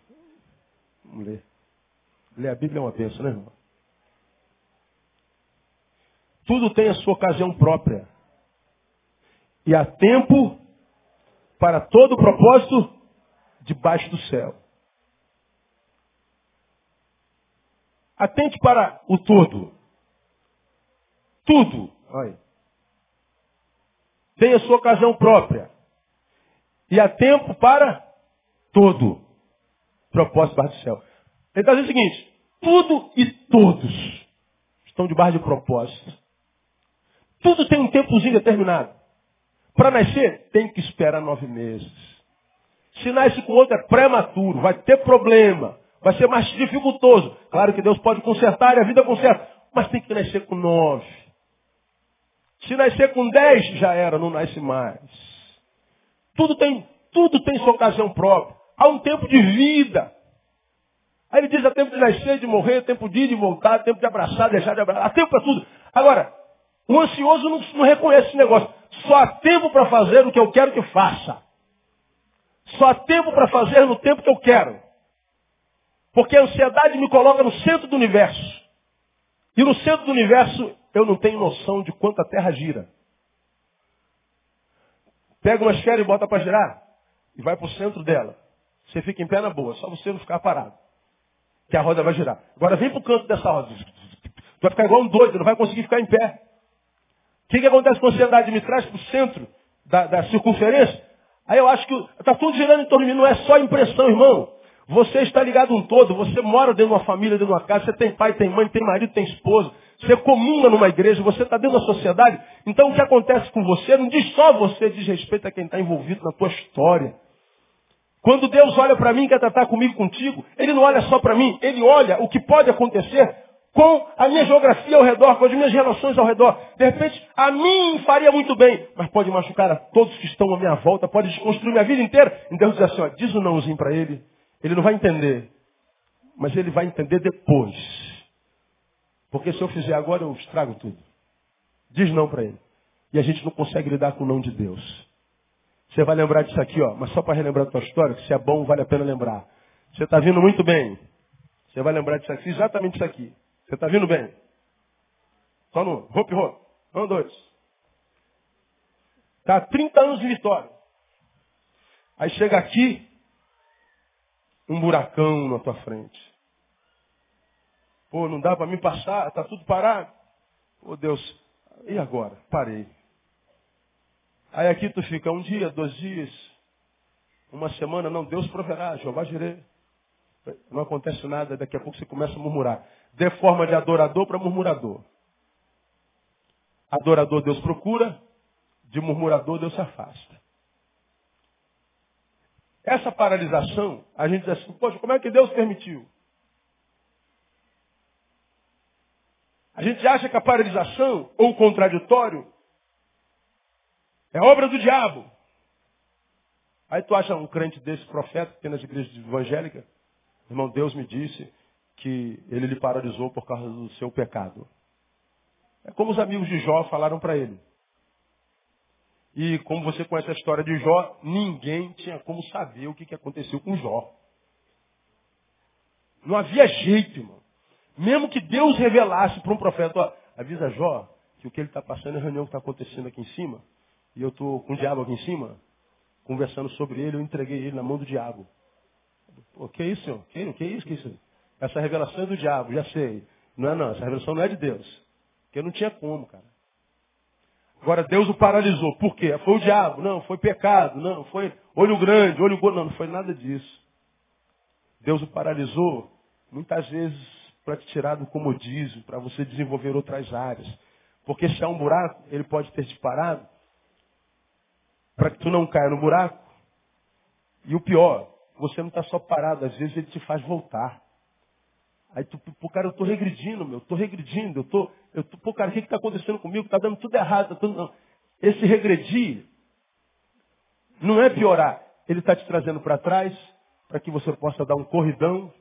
Vamos ler. Ler a Bíblia é uma bênção, né, irmão? Tudo tem a sua ocasião própria. E há tempo para todo o propósito debaixo do céu. Atente para o todo. Tudo. Olha tem a sua ocasião própria. E há tempo para todo. Propósito debaixo do céu. Ele está dizendo o seguinte, tudo e todos estão debaixo de propósito. Tudo tem um tempozinho determinado. Para nascer, tem que esperar nove meses. Se nasce com outro, é prematuro, vai ter problema, vai ser mais dificultoso. Claro que Deus pode consertar e a vida conserta, mas tem que nascer com nove. Se nascer com 10, já era, não nasce mais. Tudo tem, tudo tem sua ocasião própria. Há um tempo de vida. Aí ele diz, há tempo de nascer, de morrer, tempo de ir, de voltar, tempo de abraçar, deixar de abraçar. Há tempo para tudo. Agora, o ansioso não, não reconhece esse negócio. Só há tempo para fazer o que eu quero que faça. Só há tempo para fazer no tempo que eu quero. Porque a ansiedade me coloca no centro do universo. E no centro do universo eu não tenho noção de quanto a terra gira. Pega uma esfera e bota para girar. E vai para o centro dela. Você fica em pé na boa, só você não ficar parado. Que a roda vai girar. Agora vem para o canto dessa roda. Tu vai ficar igual um doido, não vai conseguir ficar em pé. O que, que acontece com a ansiedade? Me traz para o centro da, da circunferência. Aí eu acho que está tudo girando em torno de mim. Não é só impressão, irmão. Você está ligado um todo. Você mora dentro de uma família, dentro de uma casa. Você tem pai, tem mãe, tem marido, tem esposa. Você comunga numa igreja, você está dentro da sociedade. Então o que acontece com você não diz só você, diz respeito a quem está envolvido na tua história. Quando Deus olha para mim e quer tratar comigo contigo, Ele não olha só para mim, Ele olha o que pode acontecer com a minha geografia ao redor, com as minhas relações ao redor. De repente, a mim faria muito bem, mas pode machucar a todos que estão à minha volta, pode desconstruir minha vida inteira. Então Deus diz assim, ó, diz o um nãozinho para ele, ele não vai entender, mas ele vai entender depois. Porque se eu fizer agora, eu estrago tudo. Diz não para ele. E a gente não consegue lidar com o não de Deus. Você vai lembrar disso aqui, ó, mas só para relembrar a tua história, que se é bom, vale a pena lembrar. Você está vindo muito bem. Você vai lembrar disso aqui, exatamente isso aqui. Você está vindo bem? Só no hop, hop. Um, dois. Está 30 anos de vitória. Aí chega aqui, um buracão na tua frente. Pô, não dá para me passar, está tudo parado. Pô, Deus, e agora? Parei. Aí aqui tu fica um dia, dois dias, uma semana, não, Deus proverá, Jeová girei. Não acontece nada, daqui a pouco você começa a murmurar. De forma de adorador para murmurador. Adorador Deus procura, de murmurador Deus se afasta. Essa paralisação, a gente diz assim, poxa, como é que Deus permitiu? A gente acha que a paralisação ou o contraditório é obra do diabo. Aí tu acha um crente desse profeta que nas igrejas evangélicas, irmão, Deus me disse que ele lhe paralisou por causa do seu pecado. É como os amigos de Jó falaram para ele. E como você conhece a história de Jó, ninguém tinha como saber o que, que aconteceu com Jó. Não havia jeito, irmão. Mesmo que Deus revelasse para um profeta, ó, avisa Jó que o que ele está passando é a reunião que está acontecendo aqui em cima. E eu estou com o diabo aqui em cima, conversando sobre ele, eu entreguei ele na mão do diabo. O que isso, senhor? Que, que isso? Que isso? Essa revelação é do diabo, já sei. Não é não, essa revelação não é de Deus. Porque não tinha como, cara. Agora Deus o paralisou. Por quê? Foi o diabo? Não, foi pecado. Não, foi olho grande, olho gordo. Não, não foi nada disso. Deus o paralisou muitas vezes para te tirar do comodismo, para você desenvolver outras áreas. Porque se há um buraco, ele pode ter te parado para que tu não caia no buraco. E o pior, você não está só parado, às vezes ele te faz voltar. Aí tu, pô, cara, eu estou regredindo, meu, estou regredindo, eu estou, eu tô, pô, cara, o que está acontecendo comigo? Está dando tudo errado, tá tudo. Esse regredir não é piorar, ele está te trazendo para trás, para que você possa dar um corridão.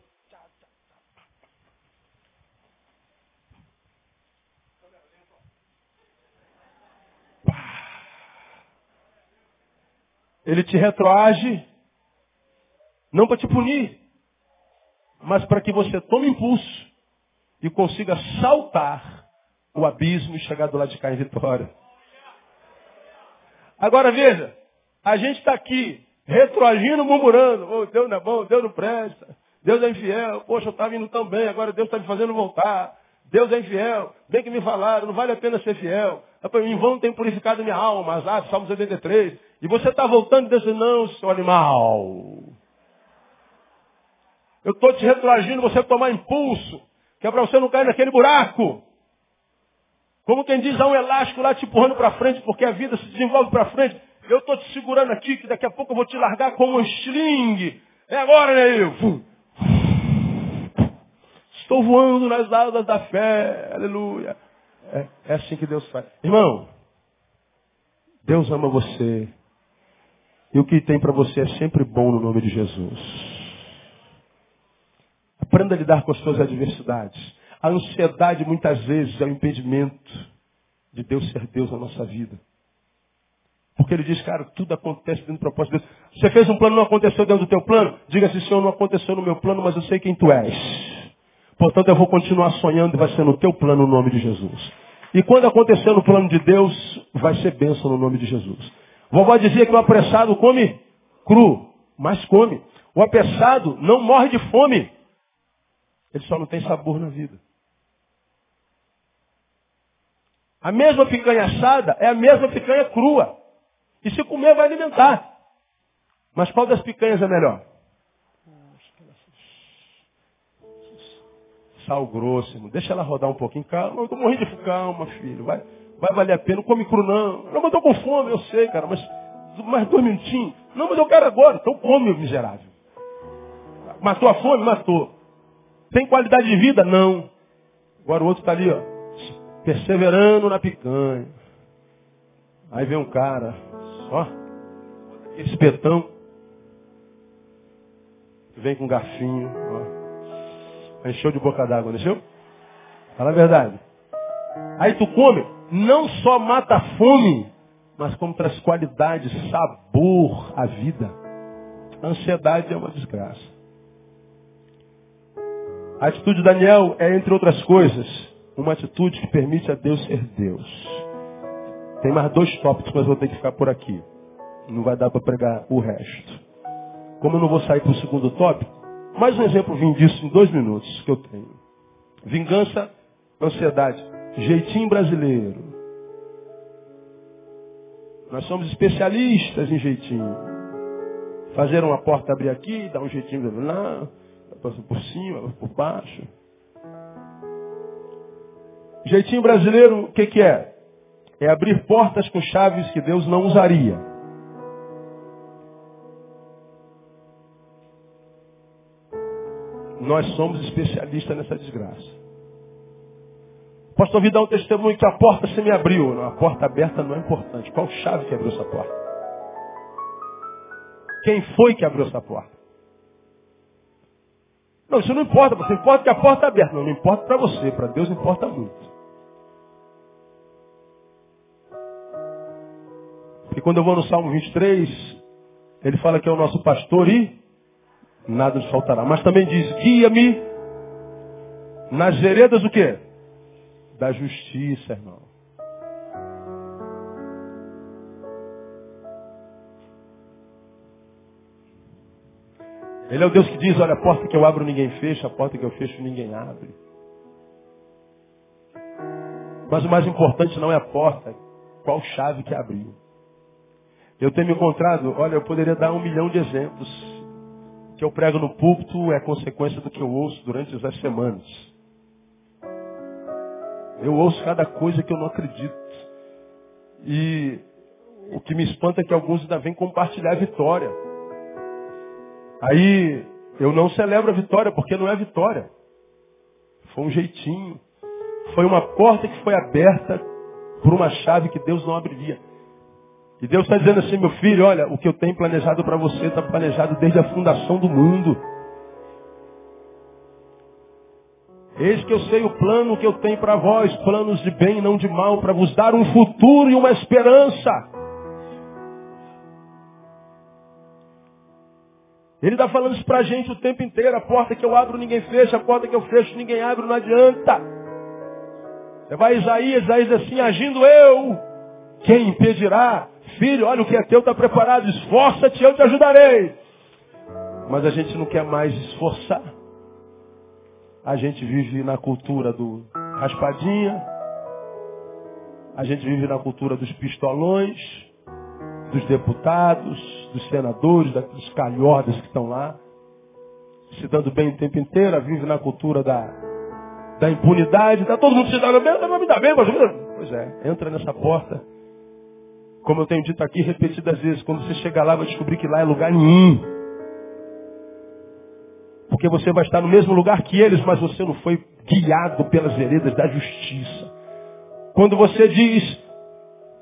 Ele te retroage, não para te punir, mas para que você tome impulso e consiga saltar o abismo e chegar do lado de cá em vitória. Agora veja, a gente está aqui retroagindo, murmurando, oh, Deus não é bom, Deus não presta, Deus é infiel, poxa, eu estava indo tão bem, agora Deus está me fazendo voltar. Deus é infiel, bem que me falaram, não vale a pena ser fiel. Em vão tem purificado minha alma, ah, Salmo 73. E você está voltando e dizendo, não, seu animal. Eu estou te retroagindo você tomar impulso, que é para você não cair naquele buraco. Como quem diz, há um elástico lá te empurrando para frente, porque a vida se desenvolve para frente. Eu estou te segurando aqui, que daqui a pouco eu vou te largar como um string. É agora, né, eu? Estou voando nas asas da fé. Aleluia. É, é assim que Deus faz. Irmão, Deus ama você. E o que tem para você é sempre bom no nome de Jesus. Aprenda a lidar com as suas adversidades. A ansiedade muitas vezes é o impedimento de Deus ser Deus na nossa vida. Porque ele diz, cara, tudo acontece dentro do propósito de Deus. Você fez um plano, não aconteceu dentro do teu plano? Diga assim, Senhor, não aconteceu no meu plano, mas eu sei quem tu és. Portanto, eu vou continuar sonhando e vai ser no teu plano o no nome de Jesus. E quando acontecer no plano de Deus, vai ser bênção no nome de Jesus. Vovó dizia que o apressado come cru, mas come. O apressado não morre de fome. Ele só não tem sabor na vida. A mesma picanha assada é a mesma picanha crua. E se comer, vai alimentar. Mas qual das picanhas é melhor? Sal grosso, irmão. Deixa ela rodar um pouquinho. Calma, eu estou morrendo de calma, filho. Vai, vai valer a pena. Não come cru, não. Não, mas estou com fome, eu sei, cara. Mas mais dois minutinhos. Não, mas eu quero agora. Então come, miserável. Matou a fome? Matou. Tem qualidade de vida? Não. Agora o outro está ali, ó, perseverando na picanha. Aí vem um cara, ó, espetão, vem com um garfinho, encheu de boca d'água, não encheu? Fala a verdade. Aí tu come, não só mata a fome, mas como traz qualidade, sabor à vida. A ansiedade é uma desgraça. A atitude de Daniel é, entre outras coisas, uma atitude que permite a Deus ser Deus. Tem mais dois tópicos, mas vou ter que ficar por aqui. Não vai dar para pregar o resto. Como eu não vou sair para o segundo tópico, mais um exemplo vim disso em dois minutos que eu tenho. Vingança, ansiedade. Jeitinho brasileiro. Nós somos especialistas em jeitinho. Fazer uma porta abrir aqui, dar um jeitinho lá, por cima, por baixo. Jeitinho brasileiro, o que, que é? É abrir portas com chaves que Deus não usaria. Nós somos especialistas nessa desgraça. Posso ouvir dar um testemunho que a porta se me abriu. Não, a porta aberta não é importante. Qual chave que abriu essa porta? Quem foi que abriu essa porta? Não, isso não importa. Você importa que a porta é aberta. Não, não importa para você. Para Deus importa muito. E quando eu vou no Salmo 23, ele fala que é o nosso pastor e nada nos faltará. Mas também diz, guia-me nas veredas do quê? Da justiça, irmão. Ele é o Deus que diz, olha, a porta que eu abro ninguém fecha, a porta que eu fecho ninguém abre. Mas o mais importante não é a porta, qual chave que abriu. Eu tenho me encontrado, olha, eu poderia dar um milhão de exemplos. Que eu prego no púlpito é consequência do que eu ouço durante as semanas. Eu ouço cada coisa que eu não acredito. E o que me espanta é que alguns ainda vêm compartilhar a vitória. Aí eu não celebro a vitória, porque não é vitória. Foi um jeitinho. Foi uma porta que foi aberta por uma chave que Deus não abriria. E Deus está dizendo assim, meu filho, olha, o que eu tenho planejado para você está planejado desde a fundação do mundo. Eis que eu sei o plano que eu tenho para vós, planos de bem e não de mal, para vos dar um futuro e uma esperança. Ele está falando isso para a gente o tempo inteiro. A porta que eu abro, ninguém fecha. A porta que eu fecho, ninguém abre. Não adianta. Você vai a Isaías, Isaías assim, agindo eu. Quem impedirá? Filho, olha o que é teu está preparado, esforça-te, eu te ajudarei. Mas a gente não quer mais esforçar. A gente vive na cultura do raspadinha. A gente vive na cultura dos pistolões, dos deputados, dos senadores, dos calhordas que estão lá, se dando bem o tempo inteiro, vive na cultura da, da impunidade, está todo mundo se dando bem, vai me dar bem, mas... Pois é, entra nessa porta como eu tenho dito aqui repetidas vezes, quando você chegar lá, vai descobrir que lá é lugar nenhum. Porque você vai estar no mesmo lugar que eles, mas você não foi guiado pelas veredas da justiça. Quando você diz,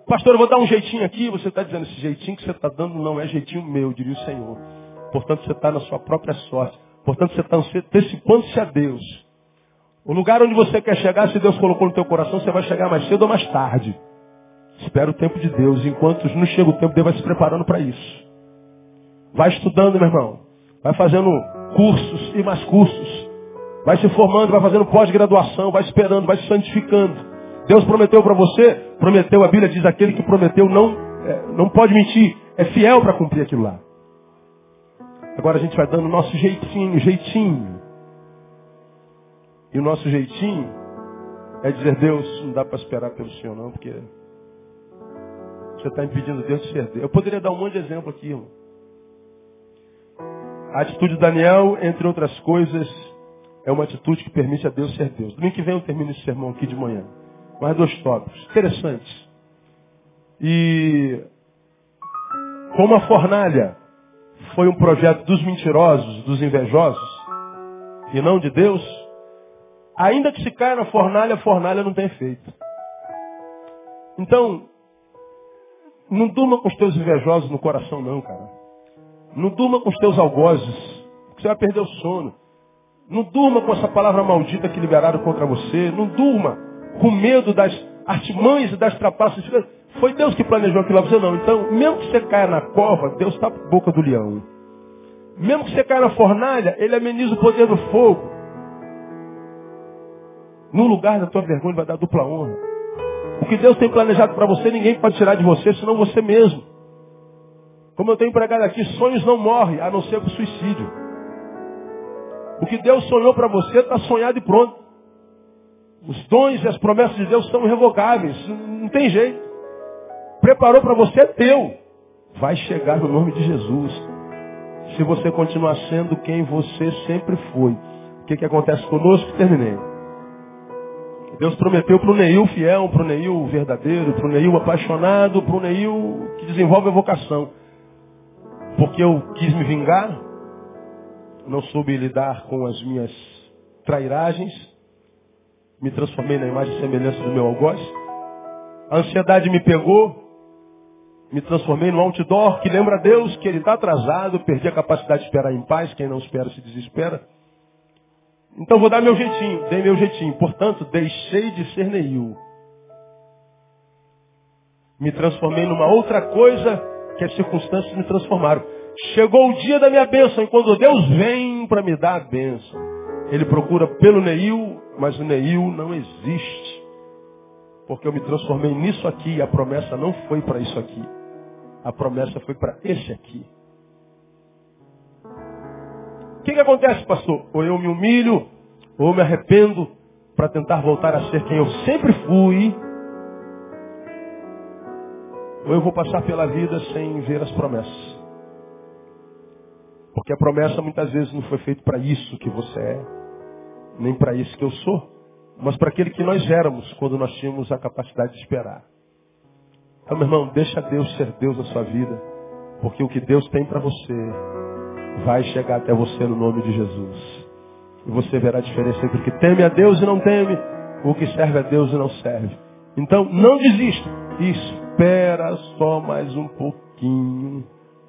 pastor, eu vou dar um jeitinho aqui, você está dizendo, esse jeitinho que você está dando não é jeitinho meu, diria o Senhor. Portanto, você está na sua própria sorte. Portanto, você está antecipando-se a Deus. O lugar onde você quer chegar, se Deus colocou no teu coração, você vai chegar mais cedo ou mais tarde. Espera o tempo de Deus. Enquanto não chega o tempo, Deus vai se preparando para isso. Vai estudando, meu irmão. Vai fazendo cursos e mais cursos. Vai se formando, vai fazendo pós-graduação, vai esperando, vai se santificando. Deus prometeu para você, prometeu, a Bíblia diz, aquele que prometeu não, é, não pode mentir, é fiel para cumprir aquilo lá. Agora a gente vai dando o nosso jeitinho, jeitinho. E o nosso jeitinho é dizer, Deus, não dá para esperar pelo Senhor não, porque você está impedindo Deus de ser Deus. Eu poderia dar um monte de exemplo aqui, irmão. A atitude de Daniel, entre outras coisas, é uma atitude que permite a Deus ser Deus. Domingo que vem eu termino esse sermão aqui de manhã. Mais dois tópicos. Interessantes. E Como a fornalha foi um projeto dos mentirosos, dos invejosos, e não de Deus, ainda que se caia na fornalha, a fornalha não tem efeito. Então, não durma com os teus invejosos no coração não, cara. Não durma com os teus algozes, porque você vai perder o sono. Não durma com essa palavra maldita que liberaram contra você. Não durma com medo das artimanhas e das trapaças. Foi Deus que planejou aquilo você, não. Então, mesmo que você caia na cova, Deus está por boca do leão. Mesmo que você caia na fornalha, Ele ameniza o poder do fogo. No lugar da tua vergonha, vai dar dupla honra. O que Deus tem planejado para você, ninguém pode tirar de você, senão você mesmo. Como eu tenho pregado aqui, sonhos não morrem, a não ser por suicídio. O que Deus sonhou para você está sonhado e pronto. Os dons e as promessas de Deus são irrevogáveis. Não tem jeito. Preparou para você, é teu. Vai chegar no nome de Jesus. Se você continuar sendo quem você sempre foi. O que, que acontece conosco? Terminei. Deus prometeu para o Neil fiel, para o Neil verdadeiro, para o Neil apaixonado, para o Neil que desenvolve a vocação. Porque eu quis me vingar, não soube lidar com as minhas trairagens, me transformei na imagem e semelhança do meu algoz. A ansiedade me pegou, me transformei num outdoor que lembra a Deus que Ele está atrasado, perdi a capacidade de esperar em paz, quem não espera se desespera. Então vou dar meu jeitinho, dei meu jeitinho. Portanto, deixei de ser Neil. Me transformei numa outra coisa que as circunstâncias me transformaram. Chegou o dia da minha bênção, e quando Deus vem para me dar a bênção, Ele procura pelo Neil, mas o Neil não existe. Porque eu me transformei nisso aqui e a promessa não foi para isso aqui. A promessa foi para esse aqui. O que, que acontece, pastor? Ou eu me humilho, ou me arrependo para tentar voltar a ser quem eu sempre fui, ou eu vou passar pela vida sem ver as promessas. Porque a promessa muitas vezes não foi feita para isso que você é, nem para isso que eu sou, mas para aquele que nós éramos quando nós tínhamos a capacidade de esperar. Então, meu irmão, deixa Deus ser Deus na sua vida, porque o que Deus tem para você vai chegar até você no nome de Jesus. E você verá a diferença entre o que teme a Deus e não teme, o que serve a Deus e não serve. Então, não desista. Espera só mais um pouquinho,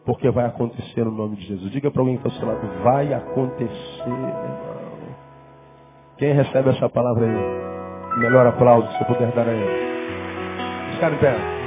porque vai acontecer no nome de Jesus. Diga para alguém que está ao seu lado, vai acontecer, irmão. Quem recebe essa palavra aí? Melhor aplauso se eu puder dar a ele. Ficar em pé.